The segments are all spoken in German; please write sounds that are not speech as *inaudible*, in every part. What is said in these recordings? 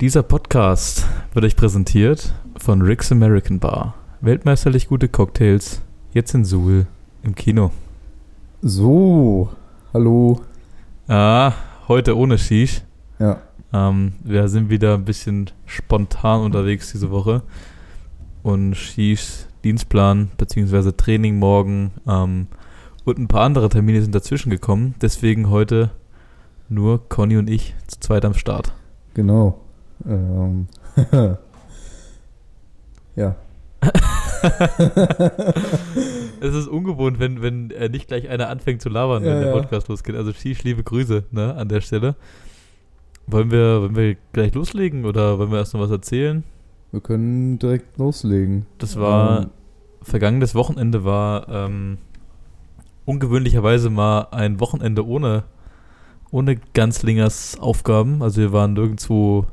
Dieser Podcast wird euch präsentiert von Rick's American Bar. Weltmeisterlich gute Cocktails, jetzt in Suhl im Kino. So, hallo. Ah, heute ohne Shish. Ja, Ähm, wir sind wieder ein bisschen spontan unterwegs diese Woche. Und Shishs Dienstplan bzw. Training morgen ähm, und ein paar andere Termine sind dazwischen gekommen. Deswegen heute nur Conny und ich zu zweit am Start. genau. Ähm, *laughs* ja, *laughs* Es ist ungewohnt, wenn, wenn äh, nicht gleich einer anfängt zu labern, Ja, wenn der ja. Podcast losgeht. Also Shish, liebe Grüße ne, an der Stelle. Wollen wir, wollen wir gleich loslegen oder wollen wir erst noch was erzählen? wir können direkt loslegen. Das war, Ähm, vergangenes Wochenende war ähm, ungewöhnlicherweise mal ein Wochenende ohne, ohne Ganzlingers Aufgaben. Also wir waren nirgendwo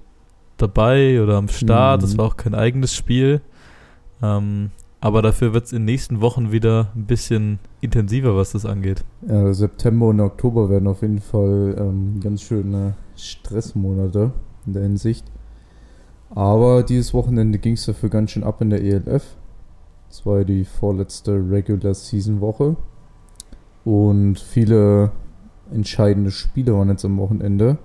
dabei oder am Start. Mhm. war auch kein eigenes Spiel. Ähm, aber dafür wird es in den nächsten Wochen wieder ein bisschen intensiver, was das angeht. ja, September und Oktober werden auf jeden Fall ähm, ganz schöne Stressmonate in der Hinsicht. Aber dieses Wochenende ging es dafür ganz schön ab in der ELF. Das war ja die vorletzte Regular Season Woche. Und viele entscheidende Spiele waren jetzt am Wochenende.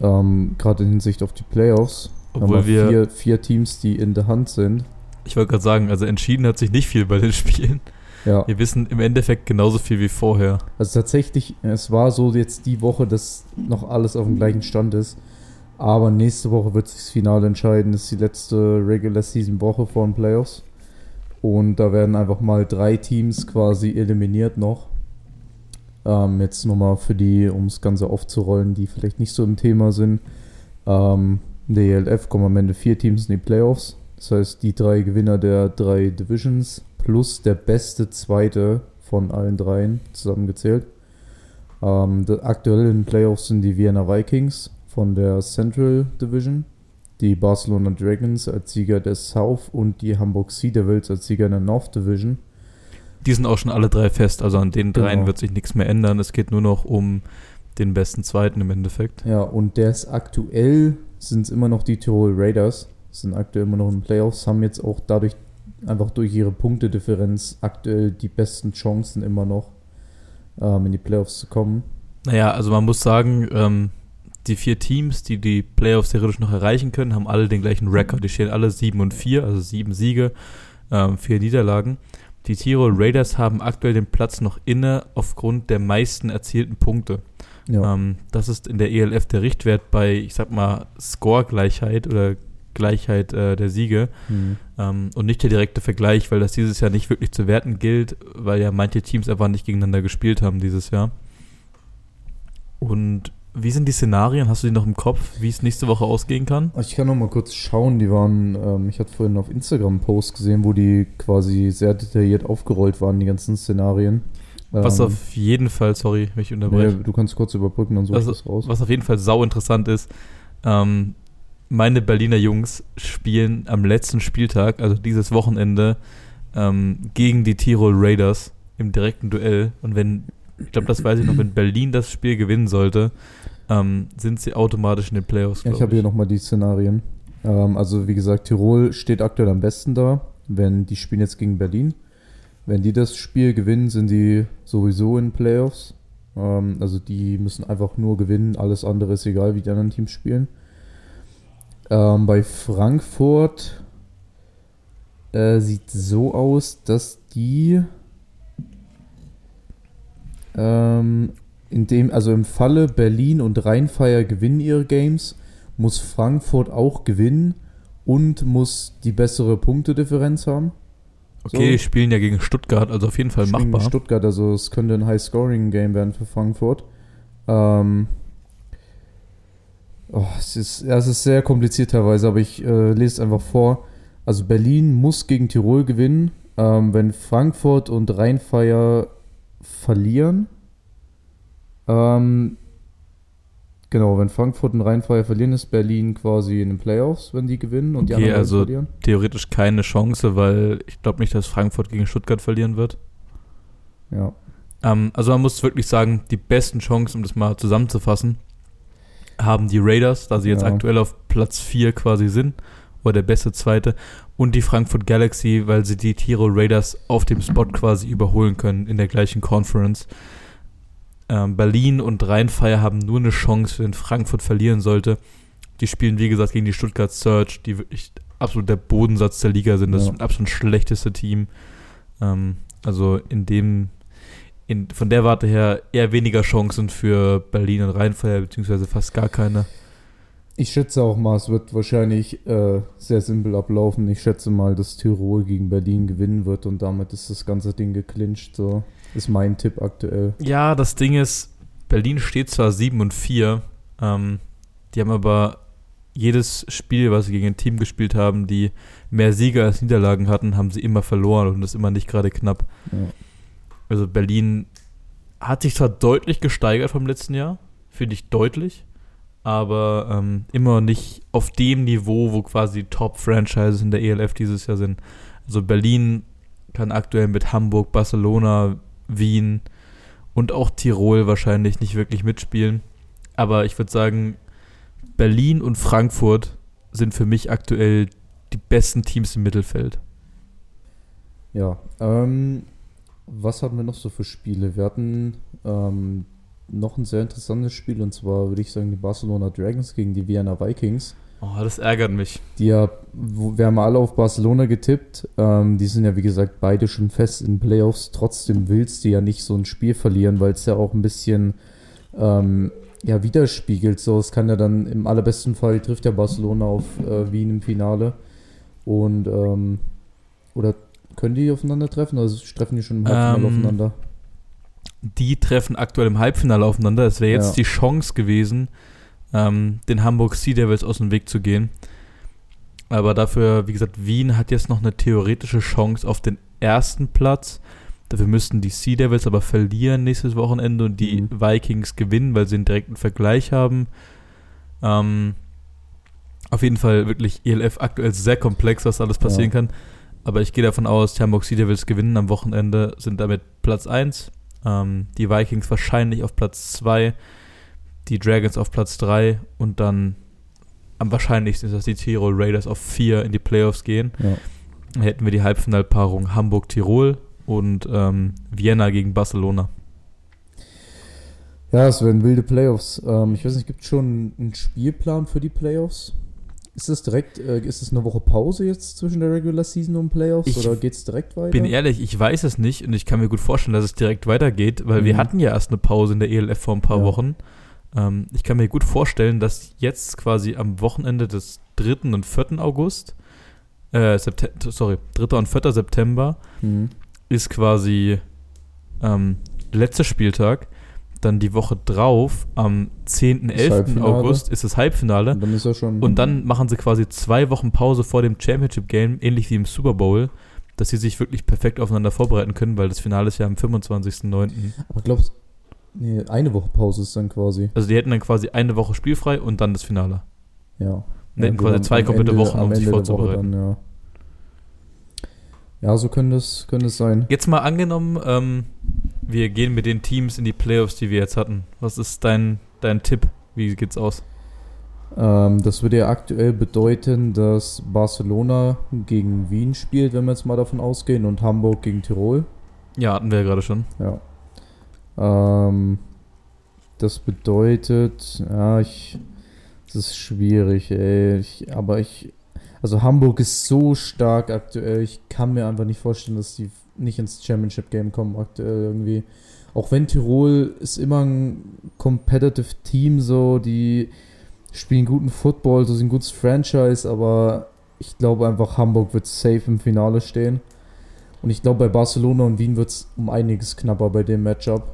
Ähm, Gerade in Hinsicht auf die Playoffs. Haben Obwohl wir, vier, vier Teams, die in der Hand sind. ich wollte gerade sagen, also entschieden hat sich nicht viel bei den *laughs* Spielen. Ja. Wir wissen im Endeffekt genauso viel wie vorher. Also tatsächlich, es war so jetzt die Woche, dass noch alles auf dem gleichen Stand ist. Aber nächste Woche wird sich das Finale entscheiden. Das ist die letzte Regular Season Woche vor den Playoffs. Und da werden einfach mal drei Teams quasi eliminiert noch. Ähm, jetzt nochmal für die, um das Ganze aufzurollen, die vielleicht nicht so im Thema sind. Ähm, in der ELF kommen am Ende vier Teams in die Playoffs. Das heißt, die drei Gewinner der drei Divisions plus der beste Zweite von allen dreien zusammengezählt. Ähm, der aktuellen Playoffs sind die Vienna Vikings von der Central Division, die Barcelona Dragons als Sieger der South und die Hamburg Sea Devils als Sieger der North Division. Die sind auch schon alle drei fest, also an den dreien Genau. wird sich nichts mehr ändern. Es geht nur noch um den besten Zweiten im Endeffekt. Ja, und der ist aktuell, sind es immer noch die Tirol Raiders, sind aktuell immer noch in Playoffs, haben jetzt auch dadurch, einfach durch ihre Punktedifferenz, aktuell die besten Chancen immer noch, ähm, in die Playoffs zu kommen. Naja, also man muss sagen, ähm, die vier Teams, die die Playoffs theoretisch noch erreichen können, haben alle den gleichen Rekord. Die stehen alle 7 und 4, also sieben Siege, ähm, vier Niederlagen. Die Tirol Raiders haben aktuell den Platz noch inne aufgrund der meisten erzielten Punkte. Ja, Ähm, das ist in der ELF der Richtwert bei, ich sag mal, Score-Gleichheit oder Gleichheit äh, der Siege hm. ähm, und nicht der direkte Vergleich, weil das dieses Jahr nicht wirklich zu werten gilt, weil ja manche Teams einfach nicht gegeneinander gespielt haben dieses Jahr. Und wie sind die Szenarien? Hast du die noch im Kopf, wie es nächste Woche ausgehen kann? Ich kann noch mal kurz schauen, die waren, ähm, ich hatte vorhin auf Instagram einen Post gesehen, wo die quasi sehr detailliert aufgerollt waren, die ganzen Szenarien. Was Ähm, auf jeden Fall, sorry, wenn ich unterbreche. nee, du kannst kurz überbrücken, dann suche Also, ich das raus. Was auf jeden Fall sau interessant ist, ähm, meine Berliner Jungs spielen am letzten Spieltag, also dieses Wochenende, ähm, gegen die Tirol Raiders im direkten Duell. Und wenn, ich glaube, das weiß ich noch, wenn Berlin das Spiel gewinnen sollte, ähm, sind sie automatisch in den Playoffs. Ja, ich habe hier nochmal die Szenarien. Ähm, also wie gesagt, Tirol steht aktuell am besten da, wenn die spielen jetzt gegen Berlin. Wenn die das Spiel gewinnen, sind die sowieso in Playoffs. Ähm, also die müssen einfach nur gewinnen, alles andere ist egal, wie die anderen Teams spielen. Ähm, bei Frankfurt äh, sieht so aus, dass die ähm, in dem, also im Falle Berlin und Rheinfeier gewinnen ihre Games, muss Frankfurt auch gewinnen und muss die bessere Punktedifferenz haben. Okay, So. spielen ja gegen Stuttgart, also auf jeden Fall Spielen machbar. Stuttgart, also es könnte ein High-Scoring-Game werden für Frankfurt. Ähm, oh, es, ist, ja, es ist sehr kompliziert teilweise, aber ich äh, lese es einfach vor. Also Berlin muss gegen Tirol gewinnen. Ähm, wenn Frankfurt und Rheinfeier verlieren, ähm, Genau, wenn Frankfurt und Rheinfeier verlieren, ist Berlin quasi in den Playoffs, wenn die gewinnen und die Okay, anderen also- verlieren. Theoretisch keine Chance, weil ich glaube nicht, dass Frankfurt gegen Stuttgart verlieren wird. Ja. Ähm, also man muss wirklich sagen, die besten Chancen, um das mal zusammenzufassen, haben die Raiders, da sie jetzt Ja. aktuell auf Platz 4 quasi sind, oder der beste Zweite, und die Frankfurt Galaxy, weil sie die Tirol Raiders auf dem Spot quasi überholen können in der gleichen Conference. Ähm, Berlin und Rheinfire haben nur eine Chance, wenn Frankfurt verlieren sollte. Die spielen, wie gesagt, gegen die Stuttgart Surge, die wirklich absolut der Bodensatz der Liga sind. Das Ja. ist das absolut schlechteste Team. Ähm, also in dem, in, von der Warte her eher weniger Chancen für Berlin und Rheinfire, beziehungsweise fast gar keine. Ich schätze auch mal, es wird wahrscheinlich äh, sehr simpel ablaufen. Ich schätze mal, dass Tirol gegen Berlin gewinnen wird und damit ist das ganze Ding geclincht. So ist mein Tipp aktuell. Ja, das Ding ist, Berlin steht zwar 7 und 4, ähm, die haben aber jedes Spiel, was sie gegen ein Team gespielt haben, die mehr Siege als Niederlagen hatten, haben sie immer verloren und das immer nicht gerade knapp. Ja. Also Berlin hat sich zwar deutlich gesteigert vom letzten Jahr, finde ich deutlich, aber ähm, immer nicht auf dem Niveau, wo quasi die Top-Franchises in der ELF dieses Jahr sind. Also Berlin kann aktuell mit Hamburg, Barcelona, Wien und auch Tirol wahrscheinlich nicht wirklich mitspielen. Aber ich würde sagen, Berlin und Frankfurt sind für mich aktuell die besten Teams im Mittelfeld. Ja, ähm, was hatten wir noch so für Spiele? Wir hatten ähm, noch ein sehr interessantes Spiel und zwar würde ich sagen die Barcelona Dragons gegen die Vienna Vikings. Oh, das ärgert mich. Die ja, wir haben alle auf Barcelona getippt. Ähm, die sind ja wie gesagt beide schon fest in Playoffs. Trotzdem willst du ja nicht so ein Spiel verlieren, weil es ja auch ein bisschen ähm, ja, widerspiegelt. So, es kann ja dann im allerbesten Fall trifft ja Barcelona auf äh, Wien im Finale. Und ähm, oder können die aufeinandertreffen? Also treffen die schon im Halbfinale Ähm, aufeinander? Die treffen aktuell im Halbfinale aufeinander. Es wäre jetzt Ja. die Chance gewesen, ähm, den Hamburg Sea Devils aus dem Weg zu gehen. Aber dafür, wie gesagt, Wien hat jetzt noch eine theoretische Chance auf den ersten Platz. Dafür müssten die Sea Devils aber verlieren nächstes Wochenende und die Mhm. Vikings gewinnen, weil sie einen direkten Vergleich haben. Ähm, auf jeden Fall wirklich ELF aktuell sehr komplex, was alles passieren Ja. kann. Aber ich gehe davon aus, die Hamburg Sea Devils gewinnen am Wochenende, sind damit Platz 1. Ähm, die Vikings wahrscheinlich auf Platz 2. Die Dragons auf Platz 3. Und dann am wahrscheinlichsten ist, dass die Tirol Raiders auf 4 in die Playoffs gehen. Ja. Dann hätten wir die Halbfinalpaarung Hamburg-Tirol und ähm, Vienna gegen Barcelona. Ja, es werden wilde Playoffs. Ähm, ich weiß nicht, gibt es schon einen Spielplan für die Playoffs? Ist das direkt, äh, ist es eine Woche Pause jetzt zwischen der Regular Season und Playoffs Ich oder geht es direkt weiter? Bin ehrlich, ich weiß es nicht und ich kann mir gut vorstellen, dass es direkt weitergeht, weil wir Mhm. hatten ja erst eine Pause in der ELF vor ein paar Ja. Wochen. Ähm, ich kann mir gut vorstellen, dass jetzt quasi am Wochenende des 3. und 4. August, äh, Septe sorry, 3. und 4. September Mhm. ist quasi ähm, letzter Spieltag. Dann die Woche drauf, am 10.11. Halbfinale. August, ist das Halbfinale. Und dann ist ja schon. Und dann machen sie quasi zwei Wochen Pause vor dem Championship Game, ähnlich wie im Super Bowl, dass sie sich wirklich perfekt aufeinander vorbereiten können, weil das Finale ist ja am 25.09. Aber glaubst nee, eine Woche Pause ist dann quasi. Also die hätten dann quasi eine Woche spielfrei und dann das Finale. Ja. Und hätten gut, quasi zwei komplette Ende- Wochen, um sich vorzubereiten. Dann, ja. ja, so könnte es, könnte es sein. Jetzt mal angenommen, ähm, wir gehen mit den Teams in die Playoffs, die wir jetzt hatten. Was ist dein, dein Tipp? Wie geht's aus? Ähm, das würde ja aktuell bedeuten, dass Barcelona gegen Wien spielt, wenn wir jetzt mal davon ausgehen, und Hamburg gegen Tirol. Ja, hatten wir ja gerade schon. Ja. Ähm, das bedeutet, ja, ich. Das ist schwierig, ey. Ich, aber ich. Also Hamburg ist so stark aktuell. Ich kann mir einfach nicht vorstellen, dass die nicht ins Championship Game kommen aktuell irgendwie. Auch wenn Tirol ist immer ein competitive Team, so, die spielen guten Football, so sind ein gutes Franchise, aber ich glaube einfach, Hamburg wird safe im Finale stehen. Und ich glaube, bei Barcelona und Wien wird es um einiges knapper bei dem Matchup.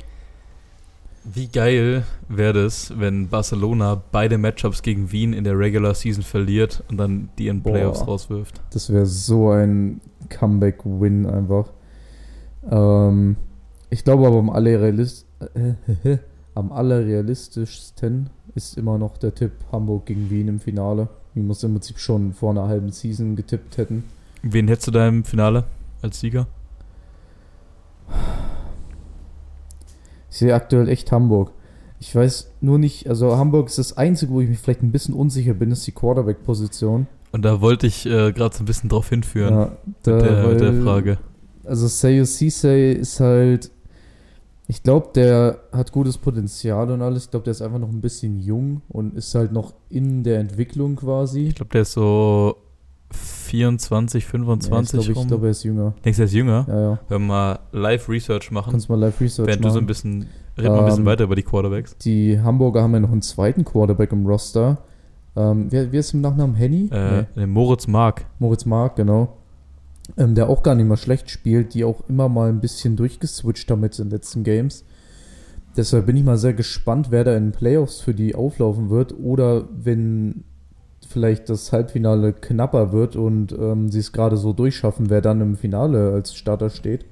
Wie geil wäre es, wenn Barcelona beide Matchups gegen Wien in der Regular Season verliert und dann die in Boah. Playoffs rauswirft? Das wäre so ein Comeback-Win einfach. Ähm, ich glaube aber am, allerrealist äh, *laughs* am allerrealistischsten ist immer noch der Tipp Hamburg gegen Wien im Finale. Wie wir es im Prinzip schon vor einer halben Season getippt hätten. Wen hättest du da im Finale als Sieger? Ich sehe aktuell echt Hamburg. Ich weiß nur nicht, also Hamburg ist das Einzige, wo ich mich vielleicht ein bisschen unsicher bin, ist die Quarterback-Position. Und da wollte ich äh, gerade so ein bisschen drauf hinführen Ja, da, mit, der, mit der weil- Frage. Also Seiyuu Sisei ist halt, ich glaube, der hat gutes Potenzial und alles. Ich glaube, der ist einfach noch ein bisschen jung und ist halt noch in der Entwicklung quasi. Ich glaube, der ist so 24, 25 ja, ich glaube, rum. ich glaub, er ist jünger. Denkst du, er ist jünger? Ja, ja. Wenn wir mal Live-Research machen, Kannst mal Live Research während du so ein machen. bisschen, red mal ein bisschen Ähm, weiter über die Quarterbacks. Die Hamburger haben ja noch einen zweiten Quarterback im Roster. Ähm, wer, wer ist im Nachnamen Henny? Äh, nee, Moritz Mark. Moritz Mark, genau. Ähm, der auch gar nicht mal schlecht spielt, die auch immer mal ein bisschen durchgeswitcht jetzt in den letzten Games. Deshalb bin ich mal sehr gespannt, wer da in den Playoffs für die auflaufen wird oder wenn vielleicht das Halbfinale knapper wird und ähm, sie es gerade so durchschaffen, wer dann im Finale als Starter steht.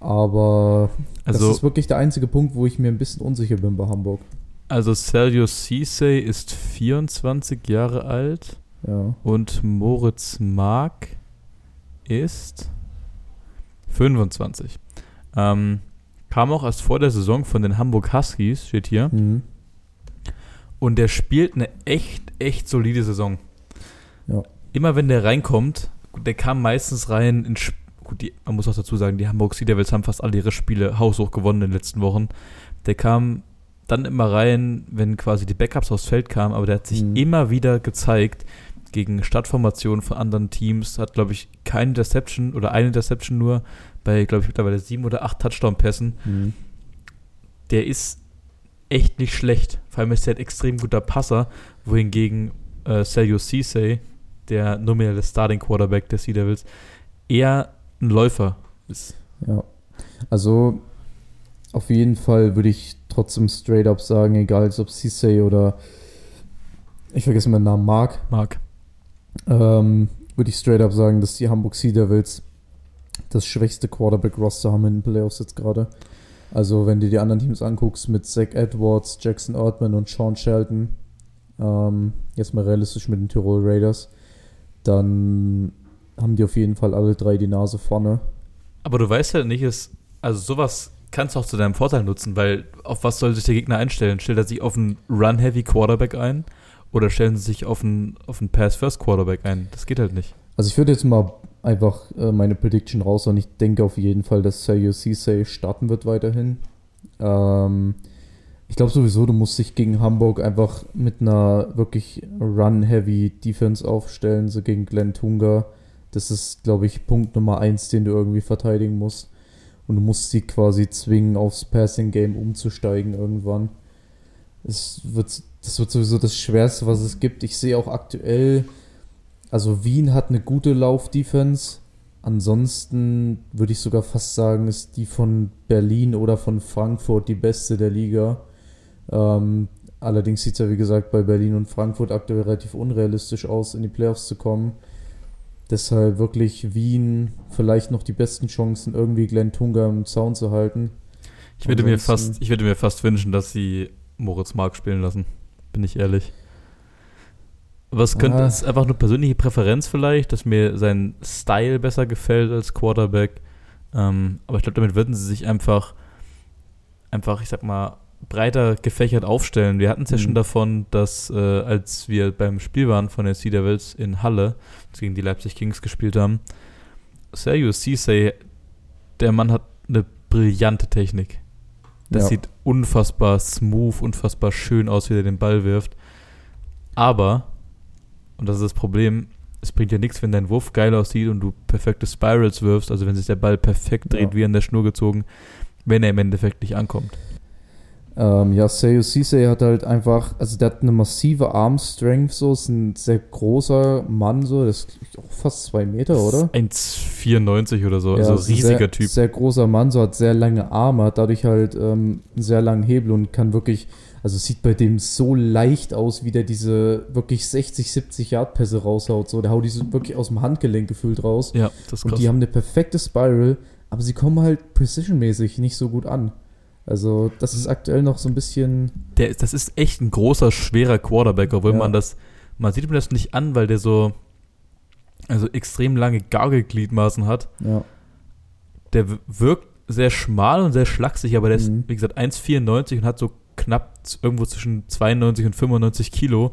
Aber Also, das ist wirklich der einzige Punkt, wo ich mir ein bisschen unsicher bin bei Hamburg. also Sergio Cisse ist 24 Jahre alt Ja. und Moritz Mark ist 25. Ähm, kam auch erst vor der Saison von den Hamburg Huskies, steht hier. Mhm. Und der spielt eine echt, echt solide Saison. Ja. Immer wenn der reinkommt, der kam meistens rein in Sp- gut, die, man muss auch dazu sagen, die Hamburg Sea Devils haben fast alle ihre Spiele haushoch gewonnen in den letzten Wochen. Der kam dann immer rein, wenn quasi die Backups aufs Feld kamen, aber der hat sich Mhm. immer wieder gezeigt gegen Stadtformationen von anderen Teams, hat, glaube ich, keine Interception oder eine Interception nur bei, glaube ich, mittlerweile sieben oder acht Touchdown-Pässen Mhm. der ist echt nicht schlecht. Vor allem ist er ein extrem guter Passer, wohingegen äh, Sergio Cisse, der nominelle Starting Quarterback der Sea Devils, eher ein Läufer ist. Ja. Also auf jeden Fall würde ich trotzdem straight up sagen, egal ob Cisse oder ich vergesse meinen Namen Mark, Marc. ähm, würde ich straight up sagen, dass die Hamburg Sea Devils das schwächste Quarterback-Roster haben in den Playoffs jetzt gerade. Also wenn du die anderen Teams anguckst mit Zach Edwards, Jackson Ortman und Sean Shelton, ähm, jetzt mal realistisch mit den Tirol Raiders, dann haben die auf jeden Fall alle drei die Nase vorne. Aber du weißt ja nicht, ist, also sowas kannst du auch zu deinem Vorteil nutzen, weil auf was soll sich der Gegner einstellen? Stellt er sich auf einen Run-Heavy Quarterback ein oder stellen sie sich auf einen, auf einen Pass-First Quarterback ein? Das geht halt nicht. Also ich würde jetzt mal einfach äh, meine Prediction raus und ich denke auf jeden Fall, dass Sergio Cisse starten wird weiterhin. Ähm, ich glaube sowieso, du musst dich gegen Hamburg einfach mit einer wirklich Run-Heavy Defense aufstellen, so gegen Glenn Tunga. Das ist, glaube ich, Punkt Nummer eins, den du irgendwie verteidigen musst. Und du musst sie quasi zwingen, aufs Passing-Game umzusteigen irgendwann. Es wird, das wird sowieso das Schwerste, was es gibt. Ich sehe auch aktuell, also Wien hat eine gute Lauf-Defense. Ansonsten würde ich sogar fast sagen, ist die von Berlin oder von Frankfurt die beste der Liga. Ähm, allerdings sieht es ja wie gesagt bei Berlin und Frankfurt aktuell relativ unrealistisch aus, in die Playoffs zu kommen. Deshalb wirklich Wien vielleicht noch die besten Chancen, irgendwie Glenn Tunga im Zaun zu halten. Ich würde, mir fast, ich würde mir fast wünschen, dass sie Moritz Mark spielen lassen. Bin ich ehrlich. Was könnte, Ah. ist einfach nur persönliche Präferenz vielleicht, dass mir sein Style besser gefällt als Quarterback. Ähm, aber ich glaube, damit würden sie sich einfach, einfach, ich sag mal, breiter gefächert aufstellen. Wir hatten es ja Mhm. schon davon, dass äh, als wir beim Spiel waren von den Sea Devils in Halle, gegen die Leipzig Kings gespielt haben, Sergio Cisse, der Mann hat eine brillante Technik. Das Ja. sieht unfassbar smooth, unfassbar schön aus, wie er den Ball wirft. Aber, und das ist das Problem, es bringt ja nichts, wenn dein Wurf geil aussieht und du perfekte Spirals wirfst, also wenn sich der Ball perfekt dreht, Ja. wie an der Schnur gezogen, wenn er im Endeffekt nicht ankommt. Ähm, ja, Seiyuu Cisse hat halt einfach, also der hat eine massive Arm-Strength, so, ist ein sehr großer Mann, so, das ist auch fast zwei Meter, oder? 1,94 oder so, Ja, also ist ein riesiger sehr, Typ. Sehr großer Mann, so hat sehr lange Arme, hat dadurch halt ähm, einen sehr langen Hebel und kann wirklich, also es sieht bei dem so leicht aus, wie der diese wirklich 60, 70 Yard Pässe raushaut, so, der haut diese wirklich aus dem Handgelenk gefühlt raus. Ja, das ist Und krass. die haben eine perfekte Spiral, aber sie kommen halt precision-mäßig nicht so gut an. Also, das ist aktuell noch so ein bisschen. Der, ist- das ist echt ein großer, schwerer Quarterback, obwohl Ja. man das, man sieht ihm das nicht an, weil der so, also extrem lange Gargelgliedmaßen hat. Ja, Der wirkt sehr schmal und sehr schlaksig, aber der ist, Mhm. wie gesagt, 1,94 und hat so knapp irgendwo zwischen 92 und 95 Kilo.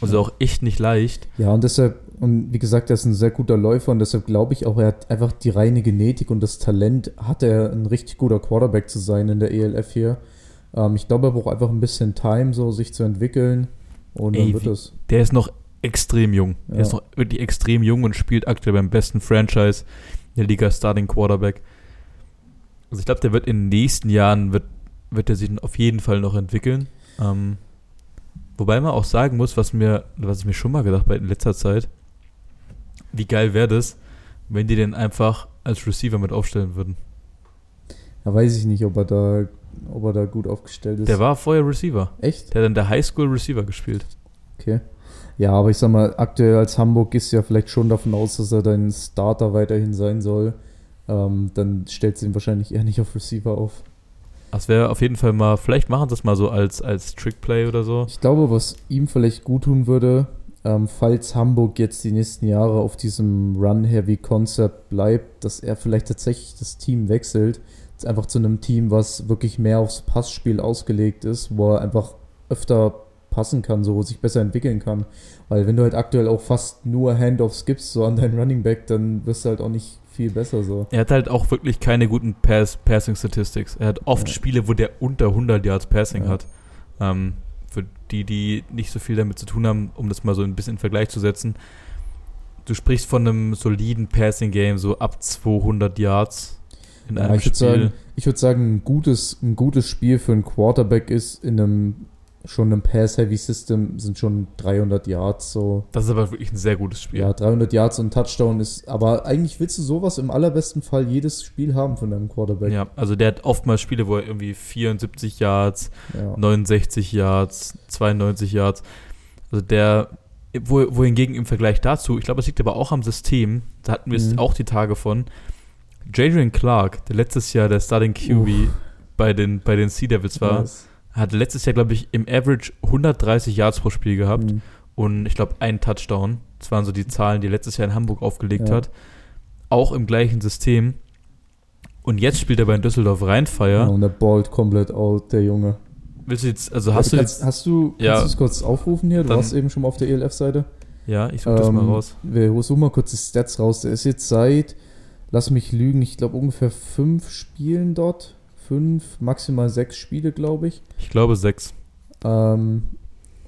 Also auch echt nicht leicht. Ja, und deshalb, und wie gesagt, er ist ein sehr guter Läufer und deshalb glaube ich auch, er hat einfach die reine Genetik und das Talent, hat er ein richtig guter Quarterback zu sein in der ELF hier. Ähm, ich glaube, er braucht einfach ein bisschen Time, so sich zu entwickeln und Ey, dann wird es. Der ist noch extrem jung. Ja. Der ist noch wirklich extrem jung und spielt aktuell beim besten Franchise in der Liga Starting Quarterback. Also ich glaube, der wird in den nächsten Jahren, wird, wird er sich auf jeden Fall noch entwickeln. Ähm, wobei man auch sagen muss, was mir, was ich mir schon mal gedacht habe in letzter Zeit, wie geil wäre das, wenn die den einfach als Receiver mit aufstellen würden. Da weiß ich nicht, ob er da, ob er da gut aufgestellt ist. Der war vorher Receiver. Echt? Der hat in der Highschool Receiver gespielt. Okay. Ja, aber ich sag mal, aktuell als Hamburg ist ja vielleicht schon davon aus, dass er dein Starter weiterhin sein soll. Ähm, dann stellt sie ihn wahrscheinlich eher nicht auf Receiver auf. Das wäre auf jeden Fall mal, vielleicht machen sie das mal so als, als Trickplay oder so. Ich glaube, was ihm vielleicht gut tun würde, ähm, falls Hamburg jetzt die nächsten Jahre auf diesem Run-Heavy-Concept bleibt, dass er vielleicht tatsächlich das Team wechselt. Jetzt einfach zu einem Team, was wirklich mehr aufs Passspiel ausgelegt ist, wo er einfach öfter passen kann, so sich besser entwickeln kann. Weil wenn du halt aktuell auch fast nur Handoffs gibst, so an deinen Running Back, dann wirst du halt auch nicht viel besser so. Er hat halt auch wirklich keine guten Pass Passing Statistics. Er hat oft Ja. Spiele, wo der unter 100 Yards Passing Ja. hat. Ähm, für die, die nicht so viel damit zu tun haben, um das mal so ein bisschen in Vergleich zu setzen. Du sprichst von einem soliden Passing Game, so ab 200 Yards in Ja, einem ich würde Spiel. sagen, ich würd sagen ein, gutes, ein gutes Spiel für einen Quarterback ist in einem schon einem Pass-Heavy-System sind schon 300 Yards so. das ist aber wirklich ein sehr gutes Spiel. Ja, 300 Yards und Touchdown ist, aber eigentlich willst du sowas im allerbesten Fall jedes Spiel haben von deinem Quarterback. Ja, also der hat oftmals Spiele, wo er irgendwie 74 Yards, Ja. 69 Yards, 92 Yards. Also der, wo, wohingegen im Vergleich dazu, ich glaube, es liegt aber auch am System, da hatten wir es Mhm. auch die Tage von, Jadrian Clark, der letztes Jahr der Starting QB bei den, bei den Sea Devils war, Nice. Hat letztes Jahr, glaube ich, im Average 130 Yards pro Spiel gehabt Mhm. und ich glaube einen Touchdown. Das waren so die Zahlen, die er letztes Jahr in Hamburg aufgelegt Ja. hat. Auch im gleichen System. Und jetzt spielt er bei Düsseldorf Rheinfire. Ja, und der ballt komplett out, der Junge. Willst du jetzt, also hast du kannst, jetzt, hast du, kannst Ja. du es kurz aufrufen hier? Du Dann- warst eben schon mal auf der ELF-Seite. ja, ich suche das mal Ähm, raus. Wir suchen mal kurz die Stats raus. Der ist jetzt seit, lass mich lügen, ich glaube ungefähr fünf Spielen dort. Fünf, maximal sechs Spiele, glaube ich. Ich glaube sechs. Ähm,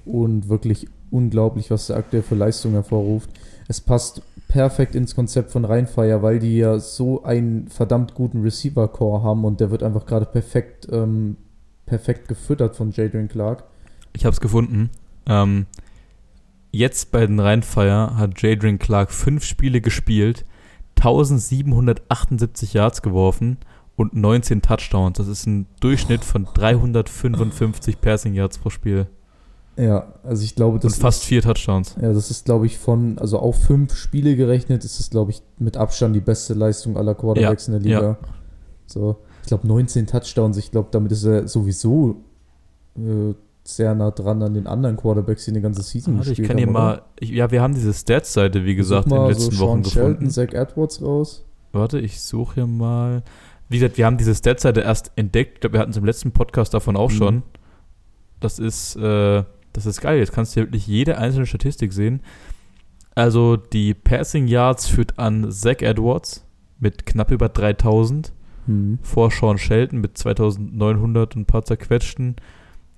und wirklich unglaublich, was der aktuell für Leistung hervorruft. Es passt perfekt ins Konzept von Rheinfire, weil die ja so einen verdammt guten Receiver-Core haben und der wird einfach gerade perfekt, ähm, perfekt gefüttert von Jadrian Clark. Ich habe es gefunden. Ähm, jetzt bei den Rheinfire hat Jadrian Clark fünf Spiele gespielt, 1778 Yards geworfen und 19 Touchdowns. Das ist ein Durchschnitt von 355 Passing Yards pro Spiel. Ja, also ich glaube, das und fast ist, vier Touchdowns. Ja, das ist, glaube ich, von, also auf fünf Spiele gerechnet, ist es, glaube ich, mit Abstand die beste Leistung aller Quarterbacks in der Liga. ja. So, ich glaube, 19 Touchdowns, ich glaube, damit ist er sowieso äh, sehr nah dran an den anderen Quarterbacks, die eine ganze Season Warte, ich gespielt kann hier haben. mal. Ich, ja, wir haben diese Stats-Seite, wie gesagt, in den letzten so Wochen Sean Shelton, gefunden. Zach Edwards raus. Warte, ich suche hier mal. Wie gesagt, wir haben diese Stats-Seite erst entdeckt. Ich glaube, wir hatten es im letzten Podcast davon auch Mhm. schon. Das ist, äh, das ist geil. Jetzt kannst du wirklich jede einzelne Statistik sehen. Also die Passing Yards führt an Zach Edwards mit knapp über 3000. Hm. Vor Sean Shelton mit 2900 und ein paar zerquetschten.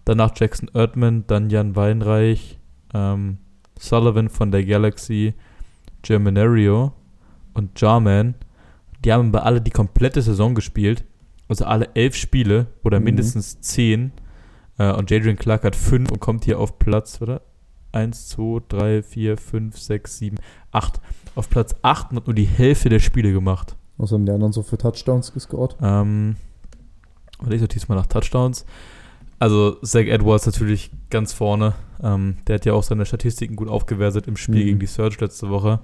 Danach Jackson Erdmann, dann Jan Weinreich, ähm, Sullivan von der Galaxy, Germanario und Jarman. Die haben aber alle die komplette Saison gespielt. Also alle elf Spiele oder Mhm. mindestens zehn. Äh, und Jadrian Clark hat fünf und kommt hier auf Platz, oder? Eins, zwei, drei, vier, fünf, sechs, sieben, acht. Auf Platz acht und hat nur die Hälfte der Spiele gemacht. Was haben die anderen so für Touchdowns gescored? Ähm, warte, ich sortiere mal nach Touchdowns. Also Zach Edwards natürlich ganz vorne. Ähm, der hat ja auch seine Statistiken gut aufgewertet im Spiel Mhm. gegen die Surge letzte Woche,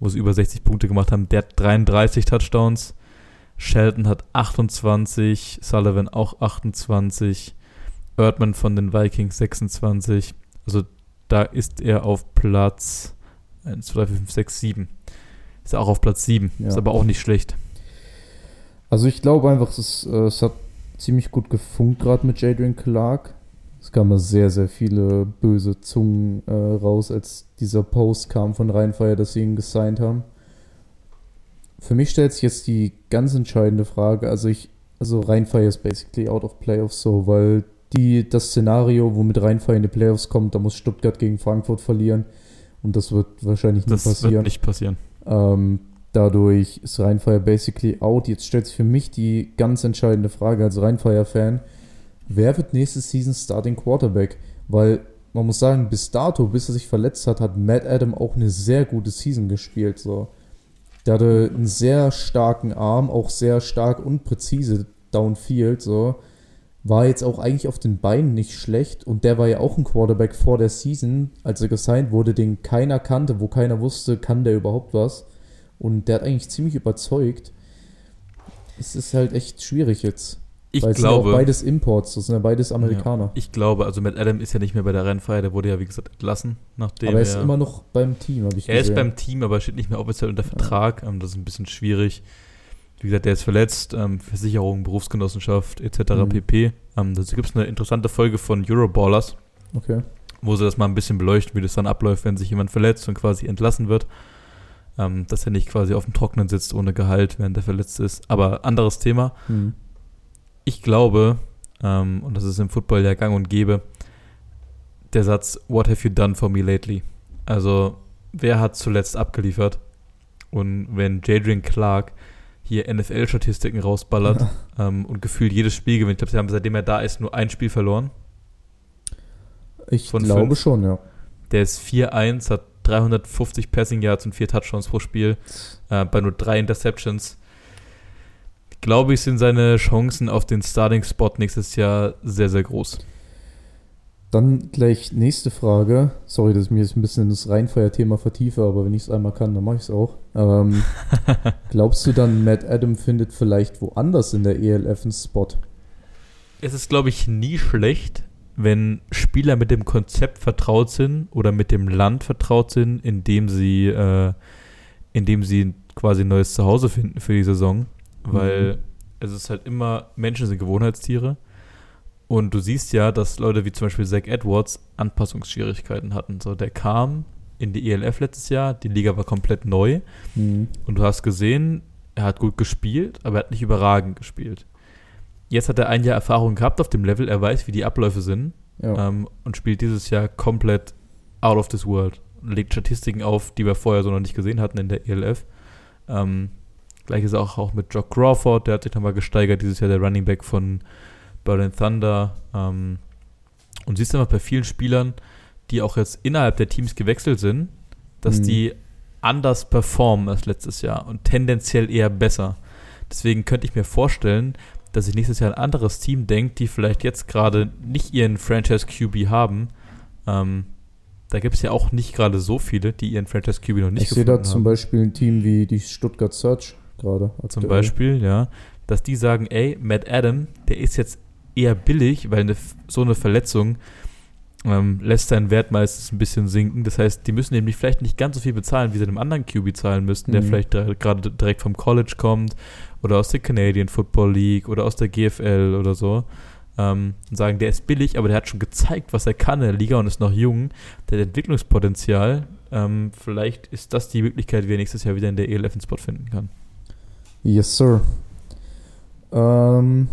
wo sie über 60 Punkte gemacht haben. Der hat 33 Touchdowns. Shelton hat 28, Sullivan auch 28, Erdmann von den Vikings 26. Also da ist er auf Platz 1, 2, 3, 4, 5, 6, 7. Ist er auch auf Platz 7. Ja. Ist aber auch nicht schlecht. Also ich glaube einfach, es, ist, äh, es hat ziemlich gut gefunkt gerade mit Jadrian Clark. Es kamen sehr, sehr viele böse Zungen äh, raus, als dieser Post kam von Rheinfeier, dass sie ihn gesigned haben. Für mich stellt sich jetzt die ganz entscheidende Frage, also ich, also Rheinfeier ist basically out of playoffs so, weil die, das Szenario, womit Rheinfeier in die Playoffs kommt, da muss Stuttgart gegen Frankfurt verlieren und das wird wahrscheinlich nicht Das passieren. wird nicht passieren. Ähm, dadurch ist Rheinfeier basically out. Jetzt stellt sich für mich die ganz entscheidende Frage als Rheinfeier-Fan: Wer wird nächste Season Starting Quarterback? Weil man muss sagen, bis dato, bis er sich verletzt hat, hat Matt Adam auch eine sehr gute Season gespielt. So. Der hatte einen sehr starken Arm, auch sehr stark und präzise downfield. So. War jetzt auch eigentlich auf den Beinen nicht schlecht und der war ja auch ein Quarterback vor der Season, als er gesigned wurde, den keiner kannte, wo keiner wusste, kann der überhaupt was. Und der hat eigentlich ziemlich überzeugt. Es ist halt echt schwierig jetzt. Ich weil es sind ja glaube, beides Imports, das sind ja beides Amerikaner. ich glaube, also Matt Adam ist ja nicht mehr bei der Rennfeier, der wurde ja, wie gesagt, entlassen, nachdem Aber er ist immer noch beim Team, habe ich Er ist gesehen. beim Team, aber steht nicht mehr offiziell unter Vertrag. Ähm, das ist ein bisschen schwierig. Wie gesagt, der ist verletzt, ähm, Versicherung, Berufsgenossenschaft etc. Mhm. pp. Ähm, dazu gibt es eine interessante Folge von Euroballers, okay. wo sie das mal ein bisschen beleuchten, wie das dann abläuft, wenn sich jemand verletzt und quasi entlassen wird. Ähm, dass er nicht quasi auf dem Trocknen sitzt ohne Gehalt, während er verletzt ist. Aber anderes Thema. Hm. Ich glaube, ähm, und das ist im Football ja gang und gäbe, der Satz, What have you done for me lately? Also, wer hat zuletzt abgeliefert? Und wenn Jadrian Clark hier NFL-Statistiken rausballert *laughs* ähm, und gefühlt jedes Spiel gewinnt, ich glaube, sie haben seitdem er da ist nur ein Spiel verloren. Ich glaube fünf? schon, ja. Der ist 4-1, hat 350 Passing Yards und vier Touchdowns pro Spiel, äh, bei nur drei Interceptions. Glaube ich, sind seine Chancen auf den Starting-Spot nächstes Jahr sehr, sehr groß. Dann gleich nächste Frage. Sorry, dass ich mich jetzt ein bisschen in das Rheinfeier-Thema vertiefe, aber wenn ich es einmal kann, dann mache ich es auch. Ähm, *laughs* glaubst du dann, Matt Adam findet vielleicht woanders in der ELF einen Spot? Es ist, glaube ich, nie schlecht, wenn Spieler mit dem Konzept vertraut sind oder mit dem Land vertraut sind, in dem sie, äh, in dem sie quasi ein neues Zuhause finden für die Saison. Weil Mhm. es ist halt immer, Menschen sind Gewohnheitstiere. Und du siehst ja, dass Leute wie zum Beispiel Zach Edwards Anpassungsschwierigkeiten hatten. So, der kam in die ELF letztes Jahr, die Liga war komplett neu. Hm. Und du hast gesehen, er hat gut gespielt, aber er hat nicht überragend gespielt. Jetzt hat er ein Jahr Erfahrung gehabt auf dem Level, er weiß, wie die Abläufe sind Ja. ähm, und spielt dieses Jahr komplett out of this world. Und legt Statistiken auf, die wir vorher so noch nicht gesehen hatten in der ELF. Ähm, Gleiches auch, auch mit Jock Crawford, der hat sich nochmal gesteigert, dieses Jahr der Running Back von Berlin Thunder. Ähm, und siehst einfach bei vielen Spielern, die auch jetzt innerhalb der Teams gewechselt sind, dass Mhm. die anders performen als letztes Jahr und tendenziell eher besser. Deswegen könnte ich mir vorstellen, dass sich nächstes Jahr ein anderes Team denkt, die vielleicht jetzt gerade nicht ihren Franchise QB haben. Ähm, da gibt es ja auch nicht gerade so viele, die ihren Franchise QB noch nicht ich sehe da gefunden zum haben. Beispiel ein Team wie die Stuttgart Search gerade. Zum. Beispiel, ja, dass die sagen, ey, Matt Adam, der ist jetzt eher billig, weil eine, so eine Verletzung ähm, lässt seinen Wert meistens ein bisschen sinken. Das heißt, die müssen nämlich vielleicht nicht ganz so viel bezahlen, wie sie einem anderen QB zahlen müssten, der Mhm. vielleicht dire- gerade direkt vom College kommt oder aus der Canadian Football League oder aus der GFL oder so. Ähm, und sagen, der ist billig, aber der hat schon gezeigt, was er kann in der Liga und ist noch jung. Der hat Entwicklungspotenzial. Ähm, vielleicht ist das die Möglichkeit, wie er nächstes Jahr wieder in der ELF einen Spot finden kann. Yes, sir. Ähm,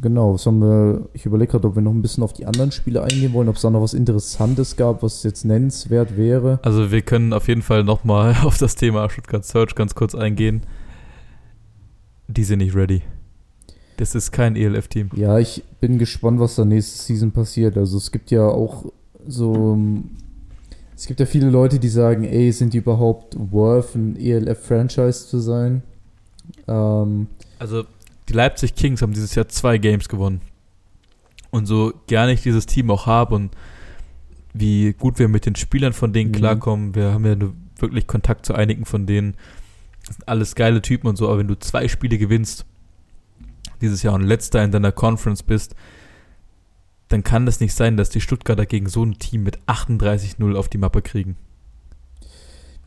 genau, was haben wir? Ich überlege gerade, ob wir noch ein bisschen auf die anderen Spiele eingehen wollen, ob es da noch was Interessantes gab, was jetzt nennenswert wäre. Also wir können auf jeden Fall nochmal *laughs* auf das Thema Stuttgart Search ganz kurz eingehen. Die sind nicht ready. Das ist kein ELF-Team. Ja, ich bin gespannt, was da nächste Season passiert. Also es gibt ja auch so. ähm, Es gibt ja viele Leute, die sagen, ey, sind die überhaupt worth, ein ELF-Franchise zu sein? Ähm, Also die Leipzig Kings haben dieses Jahr zwei Games gewonnen. Und so gerne ich dieses Team auch habe und wie gut wir mit den Spielern von denen Mhm. klarkommen, wir haben ja wirklich Kontakt zu einigen von denen. Das sind alles geile Typen und so, aber wenn du zwei Spiele gewinnst dieses Jahr und letzter in deiner Conference bist, dann kann das nicht sein, dass die Stuttgarter gegen so ein Team mit 38-0 auf die Mappe kriegen.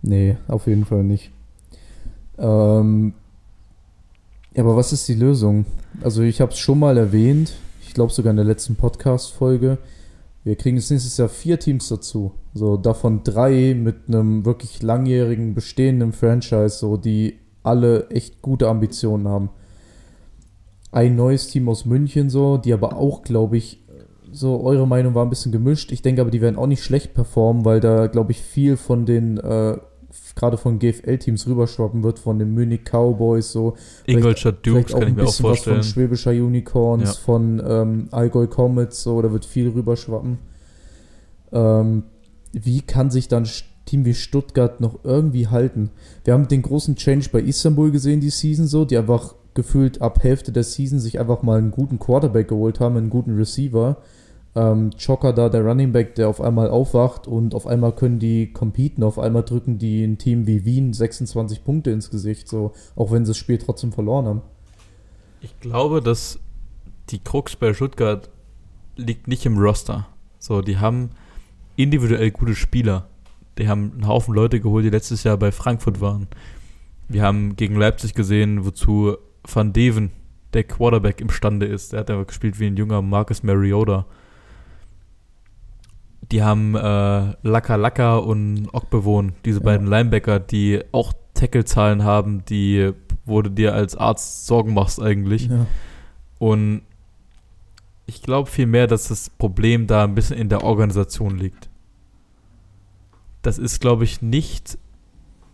nee, auf jeden Fall nicht. Ähm, ja, aber was ist die Lösung? Also ich habe es schon mal erwähnt. Ich glaube sogar in der letzten Podcast-Folge. Wir kriegen jetzt nächstes Jahr vier Teams dazu. So, davon drei mit einem wirklich langjährigen, bestehenden Franchise, so, die alle echt gute Ambitionen haben. Ein neues Team aus München, so, die aber auch, glaube ich, so, eure Meinung war ein bisschen gemischt. Ich denke aber, die werden auch nicht schlecht performen, weil da, glaube ich, viel von den äh, gerade von GFL-Teams rüberschwappen wird, von den Munich Cowboys, so. Ingolstadt Dukes kann ich mir auch vorstellen. Was von Schwäbischer Unicorns, ja. von ähm, Allgäu Comets, so, da wird viel rüberschwappen. Ähm, wie kann sich dann Team wie Stuttgart noch irgendwie halten? Wir haben den großen Change bei Istanbul gesehen, die Season so, die einfach gefühlt ab Hälfte der Season sich einfach mal einen guten Quarterback geholt haben, einen guten Receiver ähm, Chocker da, der Running Back, der auf einmal aufwacht und auf einmal können die competen, auf einmal drücken die ein Team wie Wien 26 Punkte ins Gesicht, so, auch wenn sie das Spiel trotzdem verloren haben. Ich glaube, dass die Krux bei Stuttgart liegt nicht im Roster. So, die haben individuell gute Spieler. Die haben einen Haufen Leute geholt, die letztes Jahr bei Frankfurt waren. Wir haben gegen Leipzig gesehen, wozu Van Deven, der Quarterback, imstande ist. Der hat ja gespielt wie ein junger Marcus Mariota. Die haben äh, Laka Laka und Okbewon, diese ja. beiden Linebacker, die auch Tackle-Zahlen haben, die, wo du dir als Arzt Sorgen machst eigentlich. Ja. Und ich glaube vielmehr, dass das Problem da ein bisschen in der Organisation liegt. Das ist, glaube ich, nicht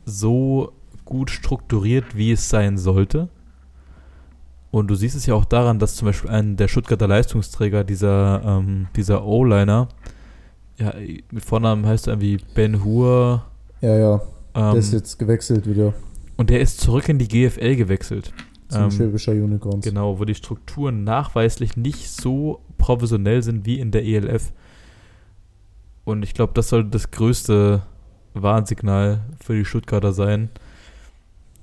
so gut strukturiert, wie es sein sollte. Und du siehst es ja auch daran, dass zum Beispiel ein der Stuttgarter Leistungsträger, dieser, ähm, dieser O-Liner, ja, mit Vornamen heißt er irgendwie Ben Hur. Ja, ja. Ähm, der ist jetzt gewechselt wieder. Und der ist zurück in die GFL gewechselt. Zum ähm, Schwäbischer Unicorns. Genau, wo die Strukturen nachweislich nicht so professionell sind wie in der ELF. Und ich glaube, das sollte das größte Warnsignal für die Stuttgarter sein,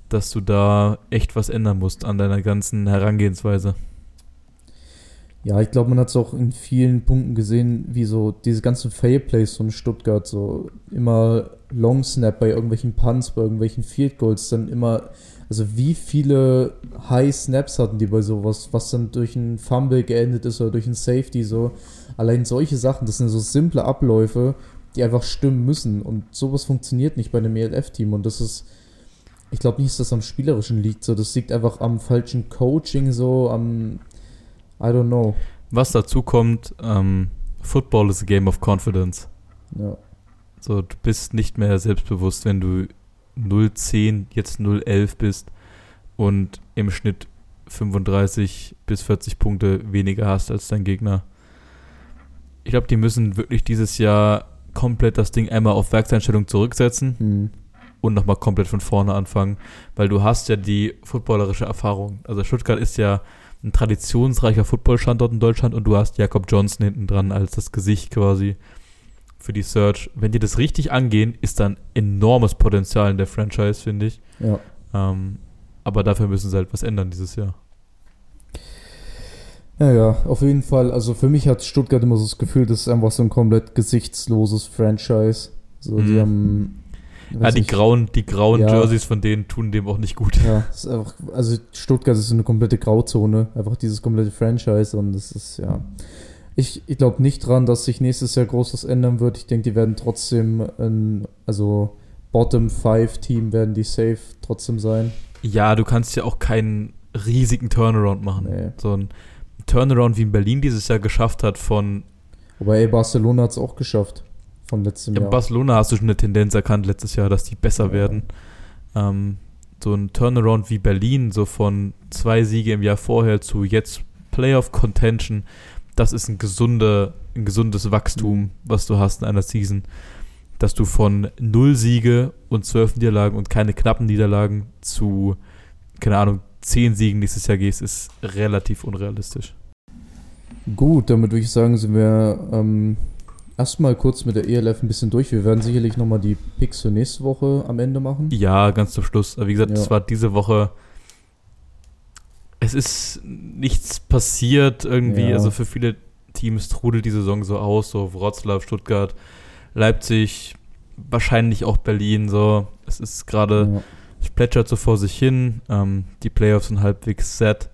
dass du da echt was ändern musst an deiner ganzen Herangehensweise. Ja, ich glaube, man hat es auch in vielen Punkten gesehen, wie so diese ganzen Fairplays von Stuttgart, so immer Long Snap bei irgendwelchen Punts, bei irgendwelchen Field Goals, dann immer, also wie viele High Snaps hatten die bei sowas, was dann durch einen Fumble geendet ist oder durch einen Safety, so. Allein solche Sachen, das sind so simple Abläufe, die einfach stimmen müssen und sowas funktioniert nicht bei einem ELF-Team und das ist, ich glaube nicht, dass das am Spielerischen liegt, so, das liegt einfach am falschen Coaching, so, am I don't know. Was dazu kommt, ähm, Football is a game of confidence. Ja. So, du bist nicht mehr selbstbewusst, wenn du 0,10, jetzt 0,11 bist und im Schnitt 35 bis 40 Punkte weniger hast als dein Gegner. Ich glaube, die müssen wirklich dieses Jahr komplett das Ding einmal auf Werkseinstellung zurücksetzen mhm. und nochmal komplett von vorne anfangen, weil du hast ja die footballerische Erfahrung. Also Stuttgart ist ja ein traditionsreicher Footballstandort in Deutschland und du hast Jakob Johnson hinten dran als das Gesicht quasi für die Search. Wenn die das richtig angehen, ist dann enormes Potenzial in der Franchise, finde ich. Ja. Ähm, aber dafür müssen sie halt was ändern dieses Jahr. Ja, ja, auf jeden Fall. Also für mich hat Stuttgart immer so das Gefühl, das ist einfach so ein komplett gesichtsloses Franchise. So, mhm. die haben ja, die grauen, die grauen ja. Jerseys von denen tun dem auch nicht gut. Ja, einfach, also Stuttgart ist eine komplette Grauzone, einfach dieses komplette Franchise und das ist ja. Ich, ich glaube nicht dran, dass sich nächstes Jahr groß was ändern wird. Ich denke, die werden trotzdem ein, also Bottom 5 Team werden die safe trotzdem sein. Ja, du kannst ja auch keinen riesigen Turnaround machen. Nee. So ein Turnaround wie in Berlin dieses Jahr geschafft hat von. Wobei Barcelona hat es auch geschafft von letztem ja, Jahr. Barcelona hast du schon eine Tendenz erkannt letztes Jahr, dass die besser ja. werden. Ähm, so ein Turnaround wie Berlin, so von zwei Siege im Jahr vorher zu jetzt Playoff Contention, das ist ein, gesunde, ein gesundes Wachstum, mhm. was du hast in einer Season. Dass du von null Siege und zwölf Niederlagen und keine knappen Niederlagen zu, keine Ahnung, zehn Siegen nächstes Jahr gehst, ist relativ unrealistisch. Gut, damit würde ich sagen, sind wir ähm, erstmal kurz mit der ELF ein bisschen durch. Wir werden sicherlich nochmal die Picks für nächste Woche am Ende machen. Ja, ganz zum Schluss. Wie gesagt, es war diese Woche. Es ist nichts passiert irgendwie. Ja. Also für viele Teams trudelt die Saison so aus, so Wroclaw, Stuttgart, Leipzig, wahrscheinlich auch Berlin. So, es ist gerade, ja. es plätschert so vor sich hin. Ähm, die Playoffs sind halbwegs set.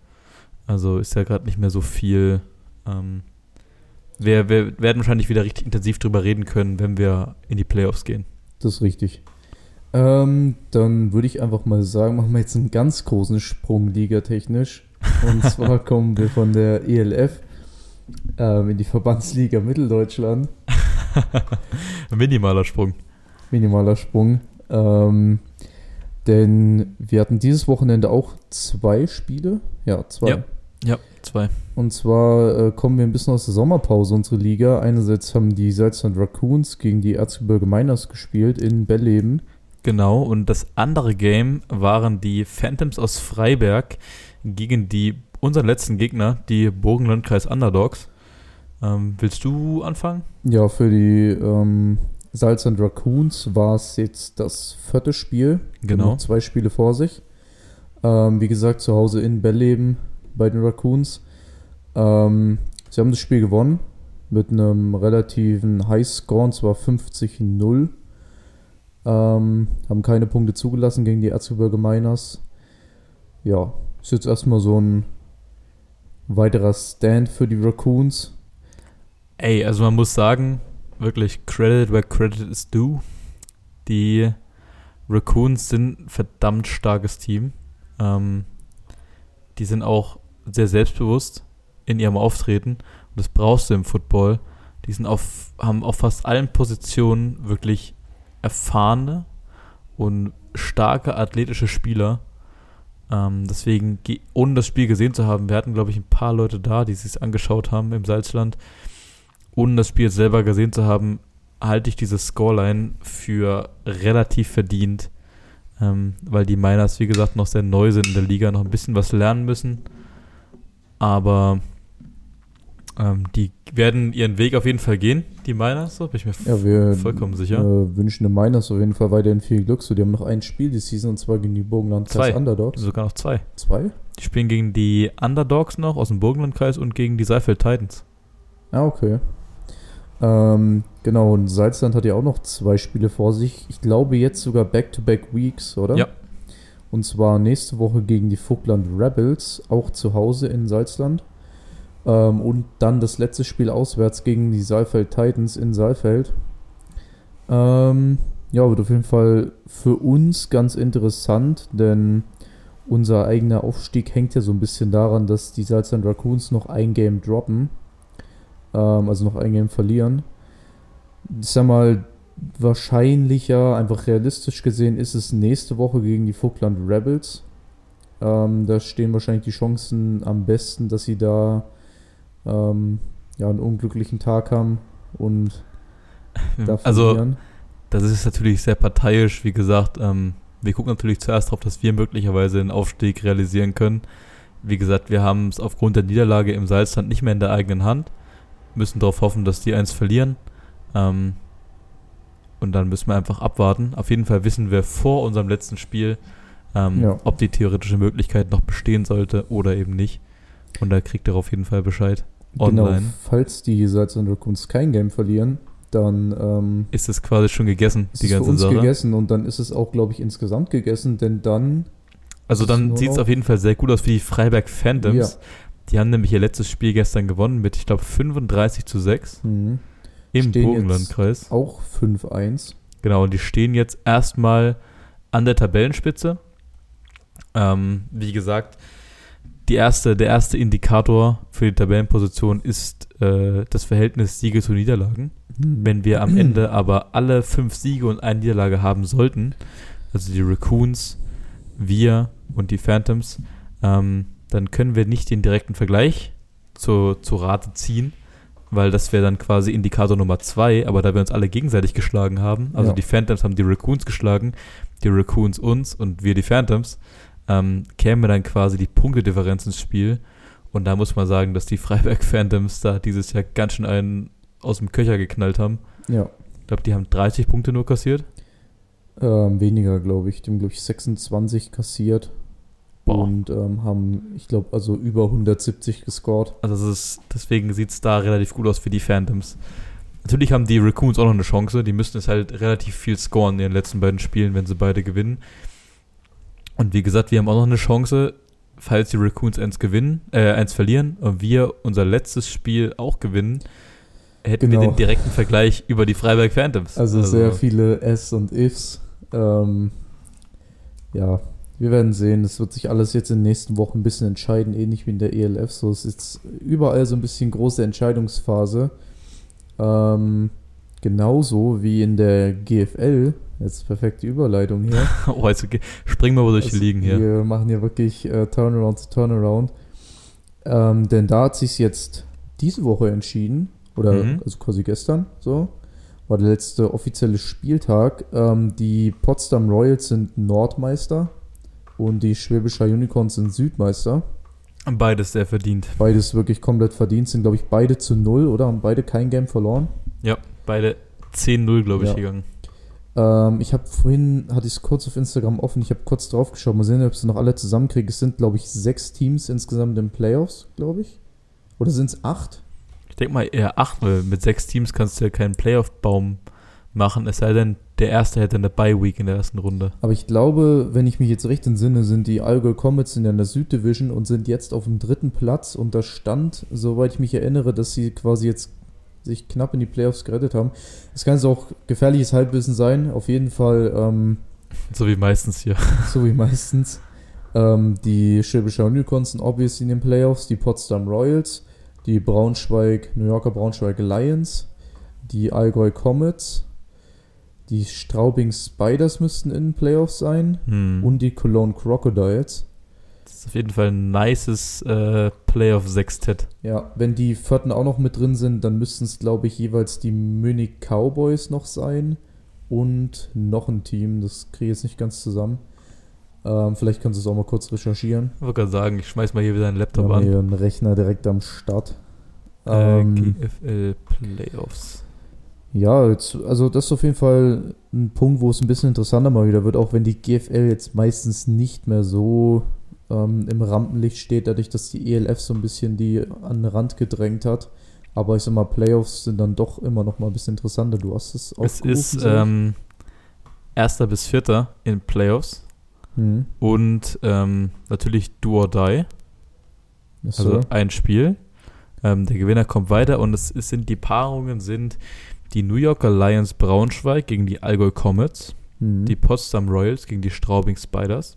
Also ist ja gerade nicht mehr so viel Ähm, wir, wir werden wahrscheinlich wieder richtig intensiv drüber reden können, wenn wir in die Playoffs gehen. Das ist richtig. Ähm, dann würde ich einfach mal sagen, machen wir jetzt einen ganz großen Sprung ligatechnisch. Und *laughs* zwar kommen wir von der ELF ähm, in die Verbandsliga Mitteldeutschland. *laughs* Minimaler Sprung. Minimaler Sprung. Ähm, denn wir hatten dieses Wochenende auch zwei Spiele. Ja, zwei. Ja, ja zwei. Und zwar äh, kommen wir ein bisschen aus der Sommerpause, unsere Liga. Einerseits haben die Salzland Raccoons gegen die Erzgebirge Miners gespielt in Belleben. Genau, und das andere Game waren die Phantoms aus Freiberg gegen die unseren letzten Gegner, die Burgenlandkreis Underdogs. Ähm, willst du anfangen? Ja, für die ähm, Salz and Raccoons war es jetzt das vierte Spiel. Genau. Zwei Spiele vor sich. Ähm, wie gesagt, zu Hause in Bellleben bei den Raccoons. Ähm, sie haben das Spiel gewonnen mit einem relativen Highscore, und zwar 50-0. Ähm, haben keine Punkte zugelassen gegen die Erzgebirge Miners. Ja, ist jetzt erstmal so ein weiterer Stand für die Raccoons. Ey, also man muss sagen, wirklich Credit where Credit is due. Die Raccoons sind ein verdammt starkes Team. Ähm, die sind auch sehr selbstbewusst in ihrem Auftreten. Und das brauchst du im Football. Die sind auf, haben auf fast allen Positionen wirklich erfahrene und starke athletische Spieler. Ähm, deswegen, ohne das Spiel gesehen zu haben, wir hatten, glaube ich, ein paar Leute da, die sich angeschaut haben im Salzland ohne das Spiel selber gesehen zu haben, halte ich diese Scoreline für relativ verdient, ähm, weil die Miners, wie gesagt, noch sehr neu sind in der Liga, noch ein bisschen was lernen müssen. Aber ähm, die werden ihren Weg auf jeden Fall gehen, die Miners, so bin ich mir ja, wir, vollkommen sicher. Äh, wünschen den Miners auf jeden Fall weiterhin viel Glück. So, die haben noch ein Spiel die Season und zwar gegen die Burgenlandkreis Underdogs. Sogar noch zwei. Zwei? Die spielen gegen die Underdogs noch aus dem Burgenlandkreis und gegen die Seifeld Titans. Ah, okay. Ähm, genau, und Salzland hat ja auch noch zwei Spiele vor sich. Ich glaube jetzt sogar Back-to-Back -back Weeks, oder? Ja. Und zwar nächste Woche gegen die Vogtland Rebels, auch zu Hause in Salzland. Ähm, und dann das letzte Spiel auswärts gegen die Saalfeld Titans in Saalfeld. Ähm, ja, wird auf jeden Fall für uns ganz interessant, denn unser eigener Aufstieg hängt ja so ein bisschen daran, dass die Salzland Raccoons noch ein Game droppen ähm, also noch ein Game verlieren. Ich sag mal, wahrscheinlicher, einfach realistisch gesehen, ist es nächste Woche gegen die Vogtland Rebels. Ähm, da stehen wahrscheinlich die Chancen am besten, dass sie da ähm, ja, einen unglücklichen Tag haben und *laughs* da also, verlieren. Das ist natürlich sehr parteiisch, wie gesagt. Ähm, wir gucken natürlich zuerst darauf, dass wir möglicherweise den Aufstieg realisieren können. Wie gesagt, wir haben es aufgrund der Niederlage im Salzland nicht mehr in der eigenen Hand müssen darauf hoffen, dass die eins verlieren. Ähm, und dann müssen wir einfach abwarten. Auf jeden Fall wissen wir vor unserem letzten Spiel, ähm, ja. ob die theoretische Möglichkeit noch bestehen sollte oder eben nicht. Und da kriegt ihr auf jeden Fall Bescheid. Genau, online. Genau, falls die Salz und Raccoons kein Game verlieren, dann ähm, ist es quasi schon gegessen, die ganze für uns Sache. gegessen und dann ist es auch, glaube ich, insgesamt gegessen, denn dann. Also dann sieht es auf jeden Fall sehr gut aus für die Freiberg Phantoms. Ja. Die haben nämlich ihr letztes Spiel gestern gewonnen mit, ich glaube, 35 zu 6 mhm. Im stehen Burgenlandkreis. Auch 5-1. Genau, und die stehen jetzt erstmal an der Tabellenspitze. Ähm, wie gesagt, die erste, der erste Indikator für die Tabellenposition ist äh, das Verhältnis Siege zu Niederlagen. Mhm. Wenn wir am Ende aber alle fünf Siege und eine Niederlage haben sollten, also die Raccoons, wir und die Phantoms, ähm, dann können wir nicht den direkten Vergleich zu, zu Rate ziehen, weil das wäre dann quasi Indikator Nummer zwei, aber da wir uns alle gegenseitig geschlagen haben, also ja. die Phantoms haben die Raccoons geschlagen, die Raccoons uns und wir die Phantoms, ähm, käme dann quasi die Punktedifferenz ins Spiel. Und da muss man sagen, dass die Freiberg Phantoms da dieses Jahr ganz schön einen aus dem Köcher geknallt haben. Ja. Ich glaube, die haben 30 Punkte nur kassiert. Ähm, weniger, glaube ich. Die haben, glaube ich, 26 kassiert. Boah. Und ähm, haben, ich glaube, also über 170 gescored. Also ist, deswegen sieht es da relativ gut aus für die Phantoms. Natürlich haben die Raccoons auch noch eine Chance. Die müssten es halt relativ viel scoren in den letzten beiden Spielen, wenn sie beide gewinnen. Und wie gesagt, wir haben auch noch eine Chance. falls die Raccoons eins gewinnen, äh, eins verlieren und wir unser letztes Spiel auch gewinnen, hätten Genau. wir den direkten Vergleich über die Freiberg Phantoms. Also, sehr viele S und Ifs. Ähm, ja, wir werden sehen. Es wird sich alles jetzt in den nächsten Wochen ein bisschen entscheiden, ähnlich wie in der ELF. So, es ist jetzt überall so ein bisschen große Entscheidungsphase. Ähm, genauso wie in der GFL. Jetzt perfekte Überleitung hier. *laughs* Oh, jetzt okay. springen wir wohl durch die Also, Ligen hier. Wir machen hier wirklich äh, Turnaround zu Turnaround. Ähm, denn da hat sich jetzt diese Woche entschieden, oder Mhm. also quasi gestern, so, war der letzte offizielle Spieltag. Ähm, die Potsdam Royals sind Nordmeister und die Schwäbischer Unicorns sind Südmeister. Beides sehr verdient. Beides wirklich komplett verdient, sind glaube ich beide zu null oder haben beide kein Game verloren. Ja, beide 10-0, glaube ich, Ja. gegangen. Ähm, ich habe vorhin, hatte ich es kurz auf Instagram offen, ich habe kurz drauf geschaut, mal sehen, ob ich sie noch alle zusammenkriege. Es sind, glaube ich, sechs Teams insgesamt in Playoffs, glaube ich. Oder sind es acht? Ich denke mal eher 8, weil mit sechs Teams kannst du ja keinen Playoff-Baum machen, es sei denn, der erste hätte eine Bye-Week in der ersten Runde. Aber ich glaube, wenn ich mich jetzt recht entsinne, sind die Allgäu Comets in der Süddivision und sind jetzt auf dem dritten Platz und da stand, soweit ich mich erinnere, dass sie quasi jetzt sich knapp in die Playoffs gerettet haben. Es kann jetzt auch gefährliches Halbwissen sein, auf jeden Fall, ähm, So wie meistens hier. *laughs* so wie meistens. Ähm, die Schwäbischer Unicorns sind obviously in den Playoffs, die Potsdam Royals, die Braunschweig, New Yorker Braunschweig Lions, die Allgäu Comets, die Straubing Spiders müssten in den Playoffs sein Hm. und die Cologne Crocodiles. das ist auf jeden Fall ein nices äh, Playoff-Sextett. Ja, wenn die vierten auch noch mit drin sind, dann müssten es, glaube ich, jeweils die Munich Cowboys noch sein und noch ein Team. Das kriege ich jetzt nicht ganz zusammen. Ähm, vielleicht kannst du es auch mal kurz recherchieren. Ich wollte gerade sagen, ich schmeiß mal hier wieder einen Wir Laptop haben an. hier einen Rechner direkt am Start. Äh, Ähm, GFL Playoffs. Ja, jetzt, also das ist auf jeden Fall ein Punkt, wo es ein bisschen interessanter mal wieder wird, auch wenn die GFL jetzt meistens nicht mehr so ähm, im Rampenlicht steht, dadurch, dass die ELF so ein bisschen die an den Rand gedrängt hat. Aber ich sag mal, Playoffs sind dann doch immer noch mal ein bisschen interessanter. Du hast es Es aufgerufen, ist ähm, erster bis vierter in Playoffs Hm. und ähm, natürlich Do or Die, Yes, also ein Spiel. Ähm, der Gewinner kommt weiter und es, es sind die Paarungen sind die New Yorker Lions Braunschweig gegen die Allgäu Comets, Hm. die Potsdam Royals gegen die Straubing Spiders,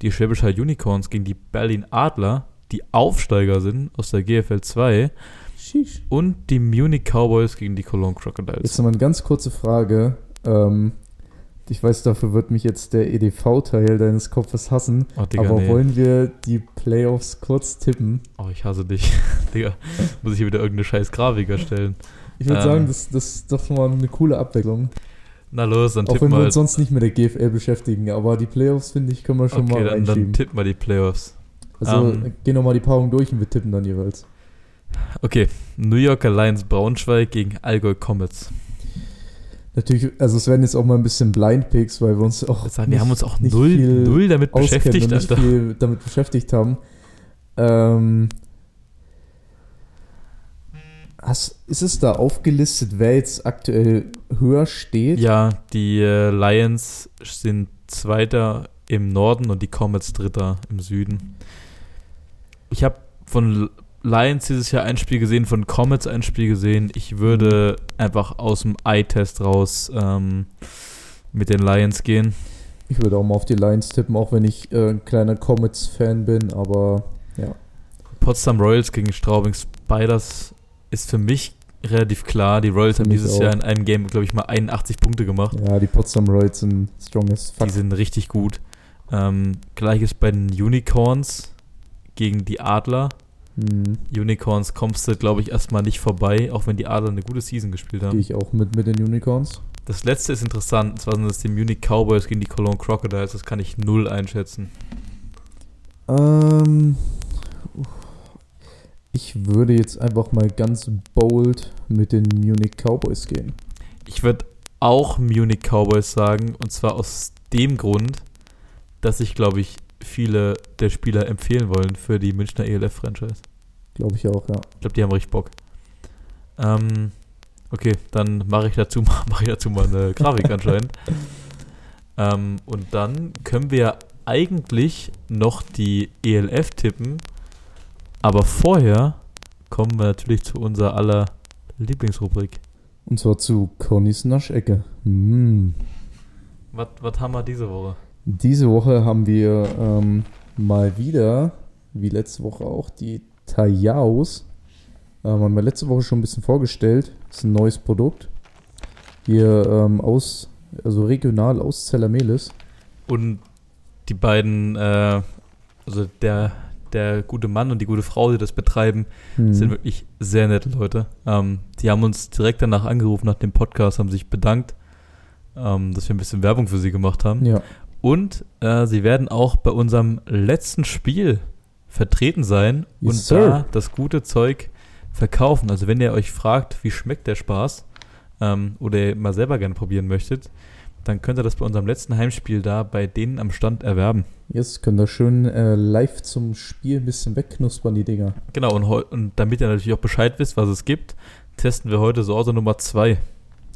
die Schwäbischer Unicorns gegen die Berlin Adler, die Aufsteiger sind aus der GFL 2 Sheesh. und die Munich Cowboys gegen die Cologne Crocodiles. Jetzt noch mal eine ganz kurze Frage. Ähm, ich weiß, dafür wird mich jetzt der EDV-Teil deines Kopfes hassen. oh, Digga, aber nee. wollen wir die Playoffs kurz tippen? Oh, ich hasse dich. *laughs* Digga, muss ich hier wieder irgendeine scheiß Grafik erstellen. Ich würde Ähm. sagen, das, das ist doch mal eine coole Abwechslung. Na los, dann Auch tipp wenn wir mal. uns sonst nicht mit der GFL beschäftigen. Aber die Playoffs, finde ich, können wir schon Okay, mal dann, dann reinschieben. tipp mal die Playoffs. also ähm, gehen nochmal die Paarung durch und wir tippen dann jeweils. Okay, New Yorker Lions Braunschweig gegen Allgäu Comets. Natürlich, also es werden jetzt auch mal ein bisschen Blind Picks, weil wir uns auch Ich sag, wir haben uns auch nicht null, null damit beschäftigt, und nicht Alter. viel damit beschäftigt haben. Ähm, hast, ist es da aufgelistet, wer jetzt aktuell höher steht? Ja, die äh, Lions sind Zweiter im Norden und die Comets Dritter im Süden. Ich habe von Lions dieses Jahr ein Spiel gesehen, von Comets ein Spiel gesehen. Ich würde einfach aus dem Eye-Test raus ähm, mit den Lions gehen. Ich würde auch mal auf die Lions tippen, auch wenn ich äh, ein kleiner Comets-Fan bin, aber ja. Potsdam Royals gegen Straubing Spiders ist für mich relativ klar. Die Royals haben dieses auch. Jahr in einem Game, glaube ich, mal 81 Punkte gemacht. Ja, die Potsdam Royals sind strong as fuck. Die sind richtig gut. Ähm, Gleiches bei den Unicorns gegen die Adler. Hm, Unicorns kommst du, glaube ich, erstmal nicht vorbei, auch wenn die Adler eine gute Season gespielt Gehe haben. ich auch mit mit den Unicorns. Das letzte ist interessant, und zwar sind das die Munich Cowboys gegen die Cologne Crocodiles. Das kann ich null einschätzen. Ähm, ich würde jetzt einfach mal ganz bold mit den Munich Cowboys gehen. Ich würde auch Munich Cowboys sagen, und zwar aus dem Grund, dass ich, glaube ich, viele der Spieler empfehlen wollen für die Münchner ELF-Franchise. Glaube ich auch, ja. Ich glaube, die haben richtig Bock. Ähm, okay, dann mache ich dazu, *laughs* mache ich dazu mal eine Grafik anscheinend. *laughs* ähm, und dann können wir eigentlich noch die ELF tippen, aber vorher kommen wir natürlich zu unserer aller Lieblingsrubrik. Und zwar zu Connys Naschecke. Mm. Was, was haben wir diese Woche? Diese Woche haben wir ähm, mal wieder, wie letzte Woche auch, die Tayaos. Ähm, haben wir letzte Woche schon ein bisschen vorgestellt. Das ist ein neues Produkt. Hier ähm, aus, also regional aus Zellamelis. Und die beiden, äh, also der, der gute Mann und die gute Frau, die das betreiben, Hm. sind wirklich sehr nette Leute. Ähm, die haben uns direkt danach angerufen, nach dem Podcast, haben sich bedankt, ähm, dass wir ein bisschen Werbung für sie gemacht haben. Ja, Und äh, sie werden auch bei unserem letzten Spiel vertreten sein Yes, und sir. da das gute Zeug verkaufen. Also wenn ihr euch fragt, wie schmeckt der Spaß ähm, oder ihr mal selber gerne probieren möchtet, dann könnt ihr das bei unserem letzten Heimspiel da bei denen am Stand erwerben. jetzt könnt ihr schön äh, live zum Spiel ein bisschen wegknuspern, die Dinger. Genau, und, und damit ihr natürlich auch Bescheid wisst, was es gibt, testen wir heute Sorte Nummer 2.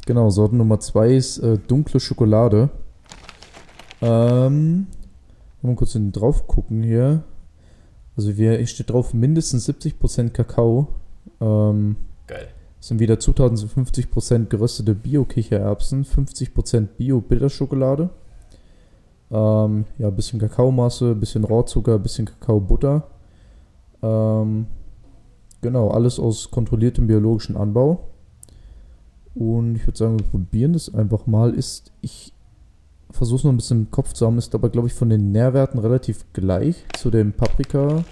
Genau, Sorte Nummer 2 ist äh, dunkle Schokolade. Ähm, mal kurz drauf gucken hier. Also wir, hier steht drauf mindestens 70% Kakao. Ähm. Sind wieder Zutaten sind 50% geröstete Bio-Kichererbsen, 50% Bio-Bitterschokolade. Ähm, ja, ein bisschen Kakaomasse, ein bisschen Rohrzucker, ein bisschen Kakaobutter. Ähm, genau, alles aus kontrolliertem biologischen Anbau. Und ich würde sagen, wir probieren das einfach mal. Ist, ich versuche es noch ein bisschen im Kopf zu haben, ist aber, glaube ich, von den Nährwerten relativ gleich zu dem Paprika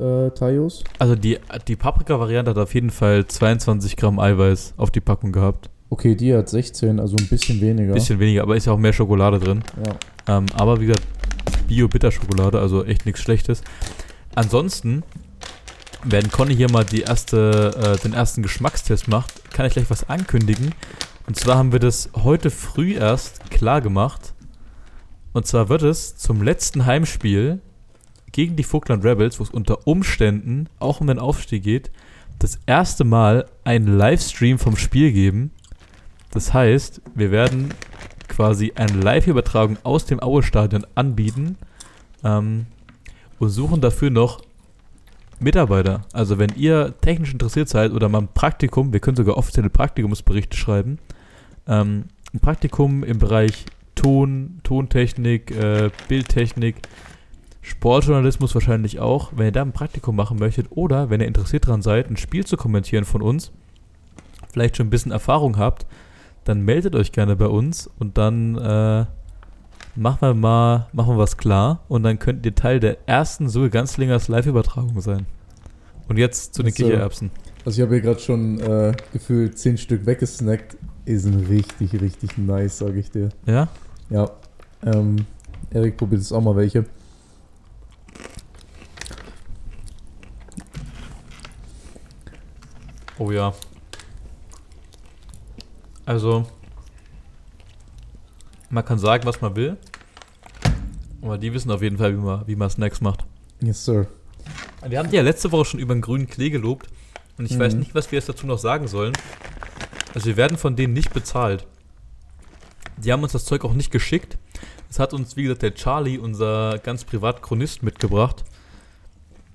äh, Tayos. Also die, die Paprika-Variante hat auf jeden Fall 22 Gramm Eiweiß auf die Packung gehabt. Okay, die hat 16, also ein bisschen weniger. Bisschen weniger, aber ist ja auch mehr Schokolade drin. Ja. Ähm, aber wie gesagt, Bio-Bitterschokolade, also echt nichts Schlechtes. Ansonsten, wenn Conny hier mal die erste, äh, den ersten Geschmackstest macht, kann ich gleich was ankündigen. Und zwar haben wir das heute früh erst klar gemacht. Und zwar wird es zum letzten Heimspiel gegen die Vogtland Rebels, wo es unter Umständen auch um den Aufstieg geht, das erste Mal einen Livestream vom Spiel geben. Das heißt, wir werden quasi eine Live-Übertragung aus dem Aue-Stadion anbieten ähm, und suchen dafür noch Mitarbeiter. Also wenn ihr technisch interessiert seid oder mal ein Praktikum, wir können sogar offizielle Praktikumsberichte schreiben, ähm, ein Praktikum im Bereich Ton, Tontechnik, äh, Bildtechnik, Sportjournalismus wahrscheinlich auch, wenn ihr da ein Praktikum machen möchtet oder wenn ihr interessiert daran seid, ein Spiel zu kommentieren von uns, vielleicht schon ein bisschen Erfahrung habt, dann meldet euch gerne bei uns und dann äh, machen wir mal machen wir was klar und dann könnt ihr Teil der ersten Suche Ganzlingers Live-Übertragung sein. Und jetzt zu den sir. Kichererbsen. Also ich habe hier gerade schon äh, gefühlt 10 Stück weggesnackt. Ist ein richtig, richtig nice, sage ich dir. Ja? Ja. Ähm, Erik probiert jetzt auch mal welche. Oh ja. Also, man kann sagen, was man will, aber die wissen auf jeden Fall, wie man, wie man Snacks macht. Yes, sir. Wir haben die ja letzte Woche schon über den grünen Klee gelobt und ich Mhm. weiß nicht, was wir jetzt dazu noch sagen sollen. Also wir werden von denen nicht bezahlt. Die haben uns das Zeug auch nicht geschickt. Das hat uns, wie gesagt, der Charlie, unser ganz privat Chronist, mitgebracht.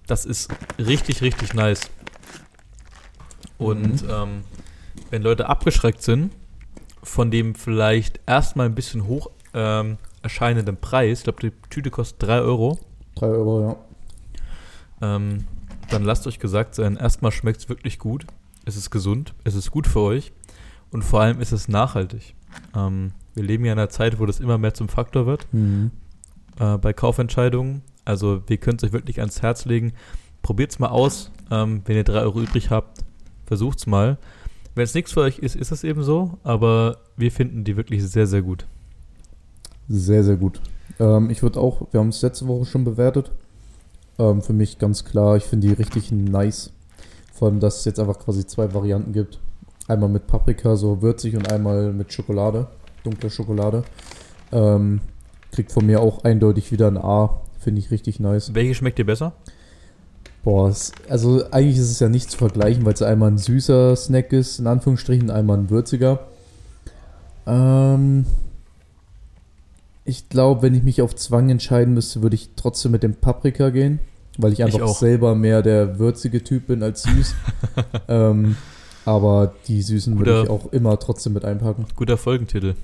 Das ist richtig, richtig nice. Und Mhm. ähm, wenn Leute abgeschreckt sind von dem vielleicht erstmal ein bisschen hoch ähm, erscheinenden Preis, ich glaube, die Tüte kostet 3 Euro, 3 Euro, ja. ähm, dann lasst euch gesagt sein, erstmal schmeckt es wirklich gut. Es ist gesund, es ist gut für euch und vor allem ist es nachhaltig. Ähm, wir leben ja in einer Zeit, wo das immer mehr zum Faktor wird Mhm. äh, bei Kaufentscheidungen. Also wir können es euch wirklich ans Herz legen. Probiert es mal aus. Ähm, wenn ihr 3 Euro übrig habt, versucht es mal. Wenn es nichts für euch ist, ist es eben so, aber wir finden die wirklich sehr, sehr gut. Sehr, sehr gut. Ähm, ich würde auch, wir haben es letzte Woche schon bewertet. Ähm, für mich ganz klar, ich finde die richtig nice. Vor allem, dass es jetzt einfach quasi zwei Varianten gibt. Einmal mit Paprika, so würzig, und einmal mit Schokolade, dunkle Schokolade. Ähm, kriegt von mir auch eindeutig wieder ein A. Finde ich richtig nice. Welche schmeckt dir besser? Boah, also eigentlich ist es ja nicht zu vergleichen, weil es einmal ein süßer Snack ist, in Anführungsstrichen, einmal ein würziger. Ähm, Ich glaube, wenn ich mich auf Zwang entscheiden müsste, würde ich trotzdem mit dem Paprika gehen, weil ich einfach auch. selber mehr der würzige Typ bin als süß. *laughs* ähm, aber die Süßen würde Guter- ich auch immer trotzdem mit einpacken. Guter Folgentitel.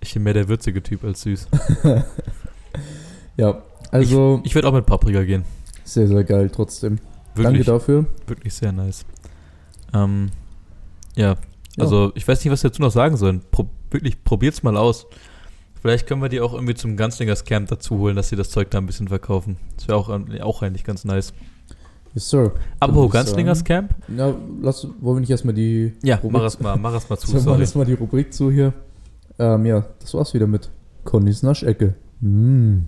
Ich bin mehr der würzige Typ als süß. *laughs* Ja, also Ich würde auch mit Paprika gehen. Sehr, sehr geil trotzdem. Danke Wirklich, dafür. wirklich sehr nice. Ähm, ja, Ja. also ich weiß nicht, was wir dazu noch sagen sollen. Pro, wirklich, probiert's mal aus. Vielleicht können wir die auch irgendwie zum Ganzlingers Camp dazu holen, dass sie das Zeug da ein bisschen verkaufen. Das wäre auch, ähm, auch eigentlich ganz nice. Yes, Sir. Apropos Ganzlingers Camp? Na, lass, wollen wir nicht erstmal die Ja, Rubrik- mach es mal, mach es mal zu, *laughs* sorry. jetzt mal die Rubrik zu hier. Ähm, ja, das war's wieder mit Connys Naschecke. Mm.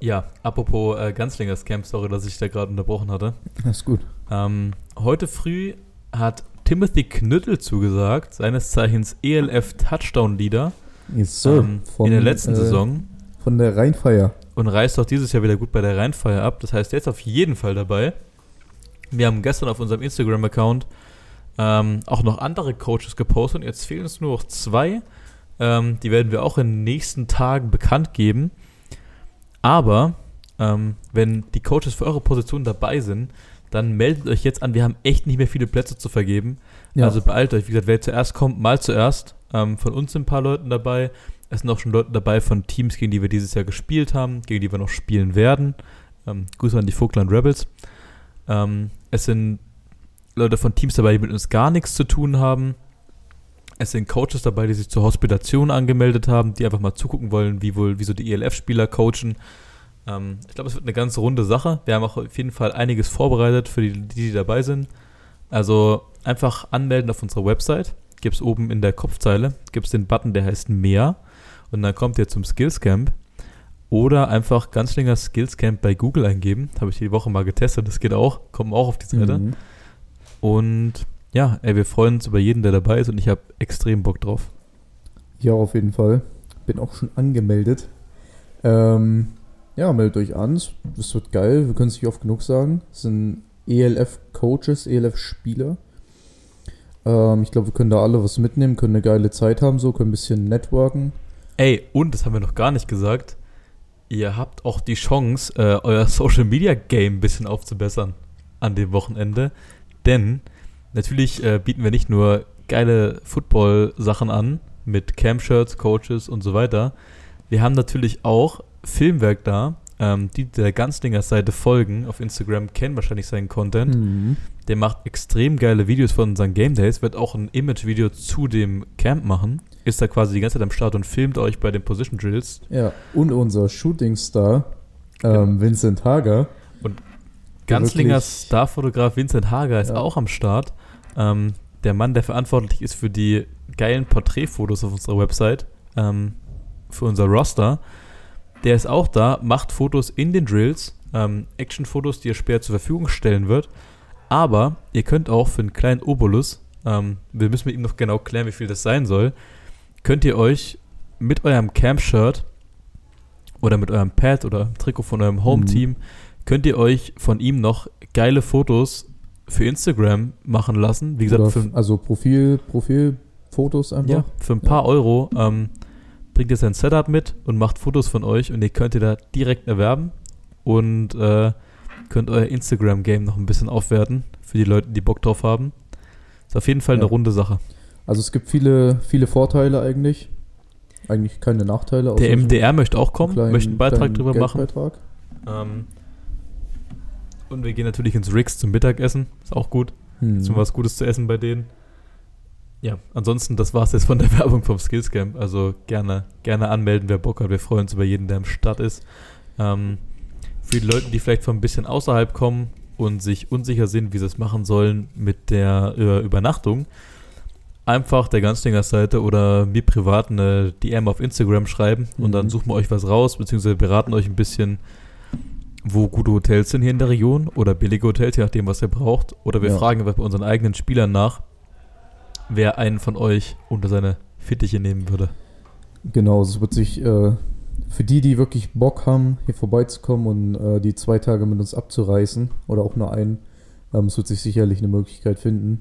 Ja, apropos äh, Ganzlingers Camp, sorry, dass ich da gerade unterbrochen hatte. Das ist gut. Ähm, heute früh hat Timothy Knüttel zugesagt, seines Zeichens ELF Touchdown Leader Yes, Sir. ähm, in der letzten äh, Saison Von der Rheinfeier. und reißt auch dieses Jahr wieder gut bei der Rheinfeier ab. Das heißt, der ist auf jeden Fall dabei. Wir haben gestern auf unserem Instagram-Account ähm, auch noch andere Coaches gepostet. Jetzt fehlen uns nur noch zwei. Ähm, die werden wir auch in den nächsten Tagen bekannt geben. Aber ähm, wenn die Coaches für eure Position dabei sind, dann meldet euch jetzt an. Wir haben echt nicht mehr viele Plätze zu vergeben. Also beeilt euch. Wie gesagt, wer zuerst kommt, mal zuerst. Ähm, von uns sind ein paar Leute dabei. Es sind auch schon Leute dabei von Teams, gegen die wir dieses Jahr gespielt haben, gegen die wir noch spielen werden. Ähm, Grüße an die Vogtland Rebels. Ähm, es sind Leute von Teams dabei, die mit uns gar nichts zu tun haben. Es sind Coaches dabei, die sich zur Hospitation angemeldet haben, die einfach mal zugucken wollen, wie wohl, wie so die ELF-Spieler coachen. Ähm, ich glaube, es wird eine ganz runde Sache. Wir haben auch auf jeden Fall einiges vorbereitet für die, die, die dabei sind. Also einfach anmelden auf unserer Website. Gibt es oben in der Kopfzeile, gibt es den Button, der heißt Mehr. Und dann kommt ihr zum Skills Camp. Oder einfach ganz länger Skills Camp bei Google eingeben. Habe ich die Woche mal getestet, das geht auch. Kommen auch auf die Seite. Mhm. Und ja, ey, wir freuen uns über jeden, der dabei ist und ich habe extrem Bock drauf. Ja, auf jeden Fall. Bin auch schon angemeldet. Ähm, ja, meldet euch an. Es- Es wird geil. Wir können es nicht oft genug sagen. Es sind ELF-Coaches, ELF-Spieler. Ähm, ich glaube, wir können da alle was mitnehmen, können eine geile Zeit haben, so, können ein bisschen networken. Ey, und das haben wir noch gar nicht gesagt. Ihr habt auch die Chance, äh, euer Social Media Game ein bisschen aufzubessern an dem Wochenende. Denn natürlich äh, bieten wir nicht nur geile Football-Sachen an mit Cam-Shirts, Coaches und so weiter. Wir haben natürlich auch Filmwerk da. Ähm, die der Ganzlingers Seite folgen auf Instagram kennen wahrscheinlich seinen Content. Mhm. Der macht extrem geile Videos von unseren Game Days, wird auch ein Image-Video zu dem Camp machen. Ist da quasi die ganze Zeit am Start und filmt euch bei den Position Drills. Ja, und unser Shooting-Star, ähm, Vincent Hager. Ganzlingers wirklich- Starfotograf Vincent Hager ist Ja. auch am Start. Ähm, der Mann, der verantwortlich ist für die geilen Porträtfotos auf unserer Website, ähm, für unser Roster. Der ist auch da, macht Fotos in den Drills, ähm, Action-Fotos, die er später zur Verfügung stellen wird. Aber ihr könnt auch für einen kleinen Obolus, ähm, wir müssen mit ihm noch genau klären, wie viel das sein soll, könnt ihr euch mit eurem Camp-Shirt oder mit eurem Pad oder Trikot von eurem Home-Team, könnt ihr euch von ihm noch geile Fotos für Instagram machen lassen. Wie gesagt, Oder, für, also Profil, Profilfotos einfach. ja, für ein paar Euro ähm, bringt ihr sein Setup mit und macht Fotos von euch und ihr könnt ihr da direkt erwerben und äh, könnt euer Instagram-Game noch ein bisschen aufwerten für die Leute, die Bock drauf haben. Ist auf jeden Fall Ja. eine runde Sache. Also es gibt viele, viele Vorteile eigentlich. Eigentlich keine Nachteile. Der MDR möchte auch kommen, möchte einen Beitrag drüber machen. Ähm, und wir gehen natürlich ins Rix zum Mittagessen. Ist auch gut. Hm. Ist mal was Gutes zu essen bei denen. Ja, ansonsten, das war's jetzt von der *laughs* Werbung vom Skillscamp. Also gerne, gerne anmelden, wer Bock hat. Wir freuen uns über jeden, der im Start ist. Ähm, für die Leute, die vielleicht von ein bisschen außerhalb kommen und sich unsicher sind, wie sie es machen sollen mit der äh, Übernachtung, einfach der Ganzlingers Seite oder mir privat eine DM auf Instagram schreiben und dann Mhm. suchen wir euch was raus, beziehungsweise beraten euch ein bisschen, wo gute Hotels sind hier in der Region oder billige Hotels, je nachdem, was ihr braucht. Oder wir Ja. fragen bei unseren eigenen Spielern nach, wer einen von euch unter seine Fittiche nehmen würde. Genau, es wird sich äh, für die, die wirklich Bock haben, hier vorbeizukommen und äh, die zwei Tage mit uns abzureißen oder auch nur einen, ähm, es wird sich sicherlich eine Möglichkeit finden,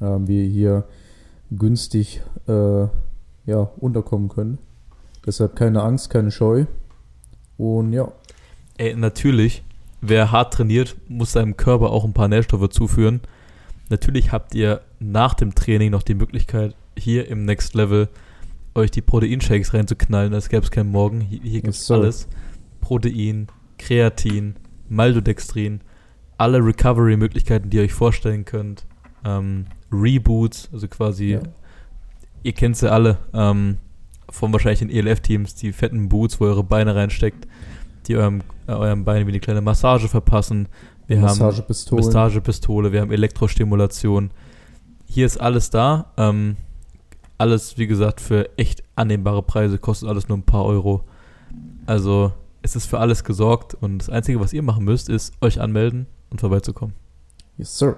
ähm, wie wir hier günstig äh, ja, unterkommen können. Deshalb keine Angst, keine Scheu. Und ja, Ey, natürlich, wer hart trainiert, muss seinem Körper auch ein paar Nährstoffe zuführen. Natürlich habt ihr nach dem Training noch die Möglichkeit, hier im Next Level euch die Proteinshakes reinzuknallen, als gäbe es keinen Morgen. Hier, hier gibt es sir. alles. Protein, Kreatin, Maltodextrin, alle Recovery-Möglichkeiten, die ihr euch vorstellen könnt. Ähm, Reboots, also quasi, Ja. ihr kennt sie alle, ähm, von wahrscheinlich den ELF-Teams, die fetten Boots, wo ihr eure Beine reinsteckt, die eurem, äh, eurem Bein wie eine kleine Massage verpassen. Wir haben Massagepistolen. Massagepistole, wir haben Elektrostimulation. Hier ist alles da. Ähm, alles, wie gesagt, für echt annehmbare Preise, kostet alles nur ein paar Euro. Also, es ist für alles gesorgt und das Einzige, was ihr machen müsst, ist euch anmelden und vorbeizukommen. Yes, sir.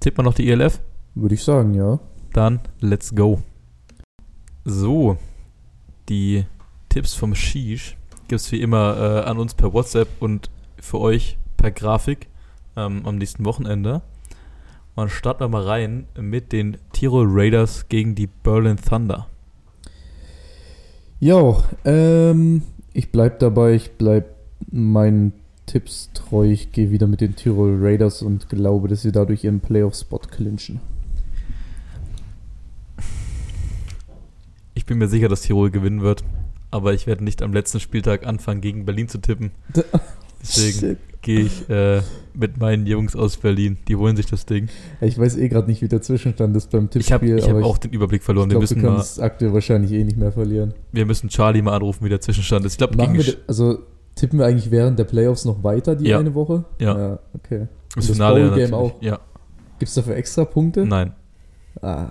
Tippt man noch die ELF? Würde ich sagen, ja. Dann let's go. So, die Tipps vom Shish gibt es wie immer äh, an uns per WhatsApp und für euch per Grafik ähm, am nächsten Wochenende. Und starten wir mal rein mit den Tirol Raiders gegen die Berlin Thunder. Ja, ähm, ich bleib dabei, ich bleib meinen Tipps treu. Ich gehe wieder mit den Tirol Raiders und glaube, dass sie dadurch ihren Playoff-Spot clinchen. Ich bin mir sicher, dass Tirol gewinnen wird, aber ich werde nicht am letzten Spieltag anfangen, gegen Berlin zu tippen. *laughs* Deswegen gehe ich äh, mit meinen Jungs aus Berlin. Die holen sich das Ding. Ich weiß eh gerade nicht, wie der Zwischenstand ist beim Ich habe Tippspiel, ich hab aber auch den Überblick verloren. ich wir, glaube, du müssen mal, kannst aktuell wahrscheinlich eh nicht mehr verlieren. wir müssen Charlie mal anrufen, wie der Zwischenstand ist. Ich glaube, wir, also tippen wir eigentlich während der Playoffs noch weiter die Ja. eine Woche? Ja. okay. das das Finale ja Bowl-Game natürlich. auch? Ja, Gibt es dafür extra Punkte? nein, Ah.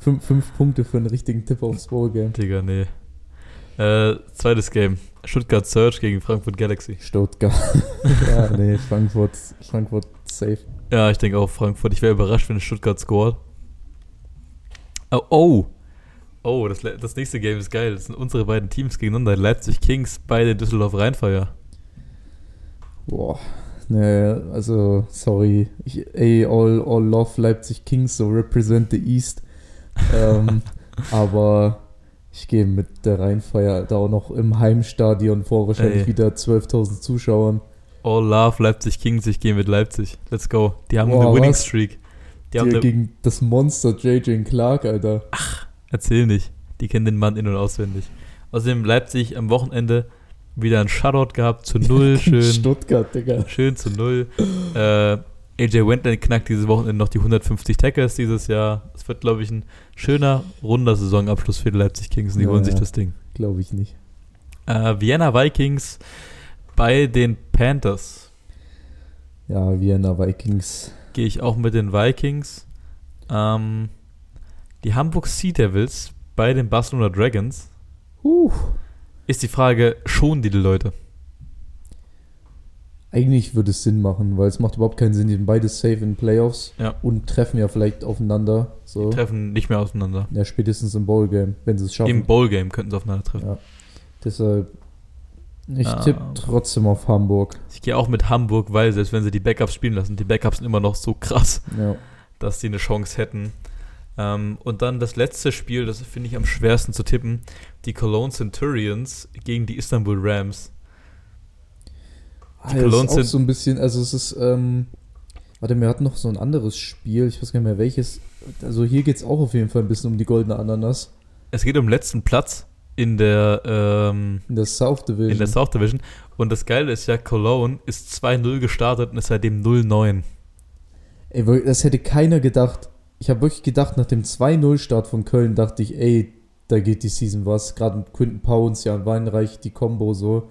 fünf, fünf Punkte für einen richtigen Tipp aufs Bowl-Game. Digga, nee. Äh, zweites Game. Stuttgart Surge gegen Frankfurt Galaxy. Stuttgart. *laughs* ja, nee, Frankfurt, Frankfurt safe. Ja, ich denke auch Frankfurt. Ich wäre überrascht, wenn Stuttgart scored. Oh, oh. Oh, das, das nächste Game ist geil. Das sind unsere beiden Teams gegeneinander. Leipzig Kings bei den Düsseldorf Rheinfeier. Boah. Nee, also, sorry. Ich, ey, all, all love Leipzig Kings, so represent the East. ähm, *laughs* aber ich gehe mit der Rheinfeier da auch noch im Heimstadion vor, wahrscheinlich Ey. wieder 12.000 Zuschauern. All love Leipzig Kings. Ich gehe mit Leipzig. Let's go. Die haben Boah, eine Winning was? Streak. Die haben Die gegen das Monster JJ Clark, Alter. Erzähl nicht. Die kennen den Mann in- und auswendig. Außerdem Leipzig am Wochenende wieder ein Shutout gehabt zu *laughs* null. Schön. Stuttgart, Digga. Schön zu null. Äh, AJ Wendland knackt dieses Wochenende noch die 150 Tackles dieses Jahr. Es wird, glaube ich, ein schöner, runder Saisonabschluss für die Leipzig Kings die Ja, holen sich das Ding. Glaube ich nicht. Äh, Vienna Vikings bei den Panthers. Ja, Vienna Vikings. Gehe ich auch mit den Vikings. Ähm, die Hamburg Sea Devils bei den Barcelona Dragons. Huh. Ist die Frage, schonen die die Leute? Eigentlich würde es Sinn machen, weil es macht überhaupt keinen Sinn. Die sind beide safe in Playoffs Ja. und treffen ja vielleicht aufeinander. So. Die treffen nicht mehr auseinander. Ja, spätestens im Bowl-Game, wenn sie es schaffen. Im Bowl-Game könnten sie aufeinander treffen. Ja. Deshalb, ich Ah. tippe trotzdem auf Hamburg. Ich gehe auch mit Hamburg, weil selbst wenn sie die Backups spielen lassen, die Backups sind immer noch so krass. Ja. dass sie eine Chance hätten. Ähm, und dann das letzte Spiel, das finde ich am schwersten zu tippen, die Cologne Centurions gegen die Istanbul Rams. Ah, Die ja, Cologne ist auch sind- so ein bisschen, also es ist, ähm, warte, wir hatten noch so ein anderes Spiel, ich weiß gar nicht mehr welches. Also hier geht es auch auf jeden Fall ein bisschen um die goldene Ananas Es geht um den letzten Platz in der, ähm, in der South Division. in der South Division. Und das Geile ist ja, Cologne ist 2-0 gestartet und ist seitdem 0-9. Ey, das hätte keiner gedacht. Ich habe wirklich gedacht, nach dem 2-0-Start von Köln dachte ich, ey, da geht die Season was. Gerade mit Quinton Pounds, Jan Weinreich, die Combo so.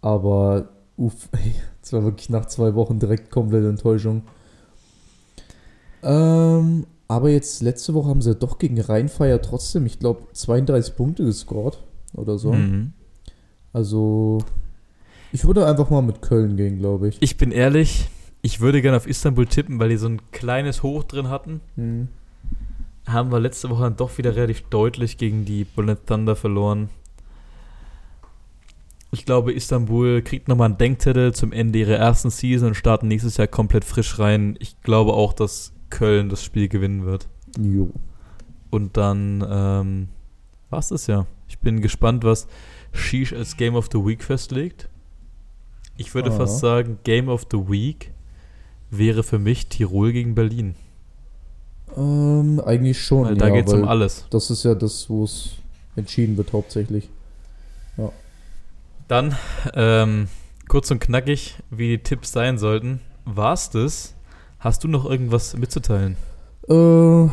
Aber, uff, ey, das war wirklich nach zwei Wochen direkt komplette Enttäuschung. Ähm, aber jetzt, letzte Woche haben sie doch gegen Rheinfeier trotzdem, ich glaube, 32 Punkte gescored oder so. Mhm. Also, ich würde einfach mal mit Köln gehen, glaube ich. Ich bin ehrlich, ich würde gerne auf Istanbul tippen, weil die so ein kleines Hoch drin hatten. Hm. haben wir letzte Woche dann doch wieder relativ deutlich gegen die Berlin Thunder verloren. Ich glaube, Istanbul kriegt nochmal einen Denkzettel zum Ende ihrer ersten Season und starten nächstes Jahr komplett frisch rein. Ich glaube auch, dass Köln das Spiel gewinnen wird. Jo. Und dann ähm, war's das ja. Ich bin gespannt, was Sheesh als Game of the Week festlegt. Ich würde Ah. fast sagen, Game of the Week wäre für mich Tirol gegen Berlin. Ähm, eigentlich schon. Weil da ja, geht's um weil alles. Das ist ja das, wo es entschieden wird hauptsächlich. Dann, ähm, kurz und knackig, wie die Tipps sein sollten. War's das? Hast du noch irgendwas mitzuteilen? Äh,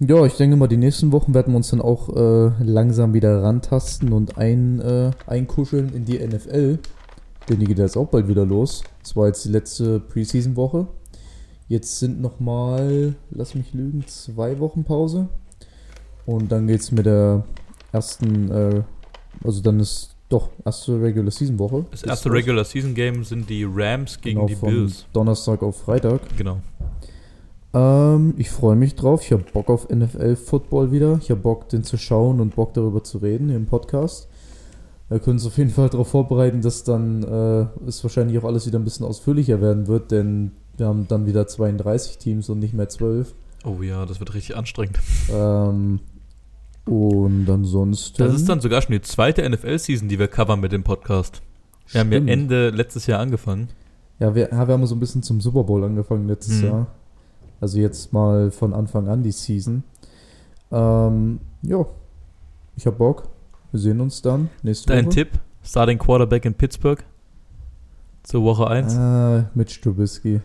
ja, ich denke mal, die nächsten Wochen werden wir uns dann auch äh, langsam wieder rantasten und ein, äh, einkuscheln in die NFL. Denn die geht jetzt auch bald wieder los. Das war jetzt die letzte Preseason-Woche. Jetzt sind nochmal, lass mich lügen, zwei Wochen Pause. Und dann geht's mit der ersten, äh, also dann ist doch erste Regular Season Woche. Das erste. Regular Season Game sind die Rams gegen genau, die von Bills. Donnerstag auf Freitag. Genau. Ähm, ich freue mich drauf. Ich habe Bock auf NFL-Football wieder. Ich habe Bock, den zu schauen und Bock darüber zu reden im Podcast. Wir können uns auf jeden Fall darauf vorbereiten, dass dann äh, es wahrscheinlich auch alles wieder ein bisschen ausführlicher werden wird, denn wir haben dann wieder 32 Teams und nicht mehr 12. Oh ja, das wird richtig anstrengend. Ähm, und ansonsten. Das ist dann sogar schon die zweite NFL-Season, die wir covern mit dem Podcast. Wir haben ja Stimmt. Ende letztes Jahr angefangen. Ja, wir, ja, wir haben so ein bisschen zum Super Bowl angefangen letztes Mhm. Jahr. Also jetzt mal von Anfang an die Season. Ähm, ja, ich hab Bock. Wir sehen uns dann nächste Dein Woche. Tipp? Starting Quarterback in Pittsburgh? Zur Woche 1? Ah, Mitch Trubisky.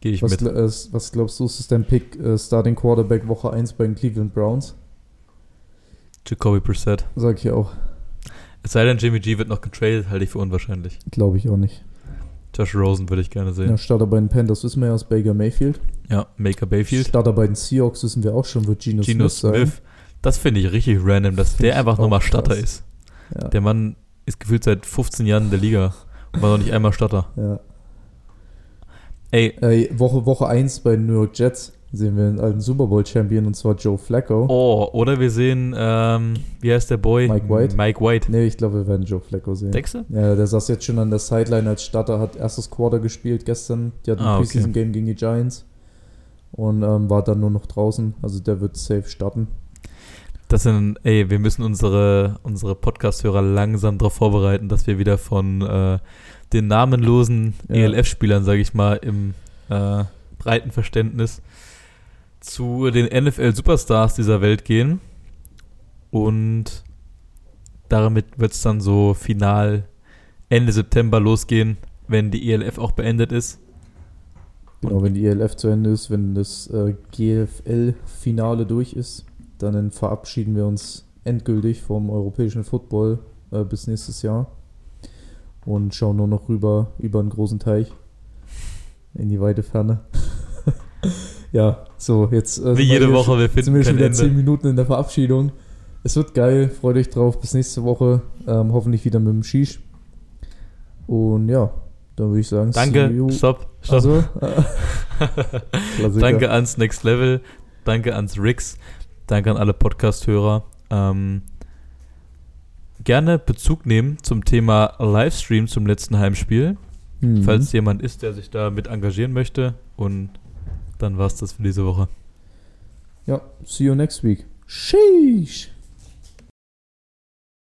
Gehe ich Was, mit. äh, was glaubst du, ist dein Pick äh, Starting Quarterback Woche 1 bei den Cleveland Browns? Jacoby Brissett. Sag ich auch. Es sei denn, Jimmy G wird noch getradet, halte ich für unwahrscheinlich. Glaube ich auch nicht. Josh Rosen würde ich gerne Ja, sehen. Starter bei den Panthers wissen wir ja aus Baker Mayfield. Ja, Maker Bayfield. Starter bei den Seahawks wissen wir auch schon, wird Geno, Geno Smith sein. Smith. Das finde ich richtig random, dass Find der einfach nochmal. Starter ist. Ja. Der Mann ist gefühlt seit 15 Jahren in der Liga und war noch nicht einmal Starter. ja. Ey, Äh, Woche, Woche 1 bei den New York Jets sehen wir einen alten Super Bowl Champion und zwar Joe Flacco. oh, oder wir sehen, ähm, wie heißt der Boy? Mike White? Mike White. Nee, ich glaube, wir werden Joe Flacco sehen. Denkst du? Ja, der saß jetzt schon an der Sideline als Starter, hat erstes Quarter gespielt gestern. Die hatten Ah, ein okay. Preseason-Game gegen die Giants. Und ähm, war dann nur noch draußen. Also der wird safe starten. Das sind, ey, wir müssen unsere, unsere Podcast-Hörer langsam darauf vorbereiten, dass wir wieder von äh, den namenlosen. ELF-Spielern, sage ich mal, im äh, breiten Verständnis zu den NFL-Superstars dieser Welt gehen. Und damit wird es dann so final Ende September losgehen, wenn die ELF auch beendet ist. Genau, wenn die ELF zu Ende ist, wenn das äh, GFL-Finale durch ist, dann verabschieden wir uns endgültig vom europäischen Football äh, bis nächstes Jahr. Und schauen nur noch rüber über einen großen Teich in die weite Ferne. *laughs* ja, so, jetzt äh, Wie jede Woche, wir Jetzt sind finden wir schon wieder. 10 Minuten in der Verabschiedung. Es wird geil, freut euch drauf. Bis nächste Woche. Ähm, hoffentlich wieder mit dem Shish. Und ja, dann würde ich sagen, Danke, stopp, stopp. Also, *laughs* äh. Danke ans Next Level, danke ans Rix, danke an alle Podcast-Hörer. Ähm, gerne Bezug nehmen zum Thema Livestream zum letzten Heimspiel, Mhm. falls jemand ist, der sich da mit engagieren möchte. Und dann war's das für diese Woche. Ja, see you next week. Sheesh.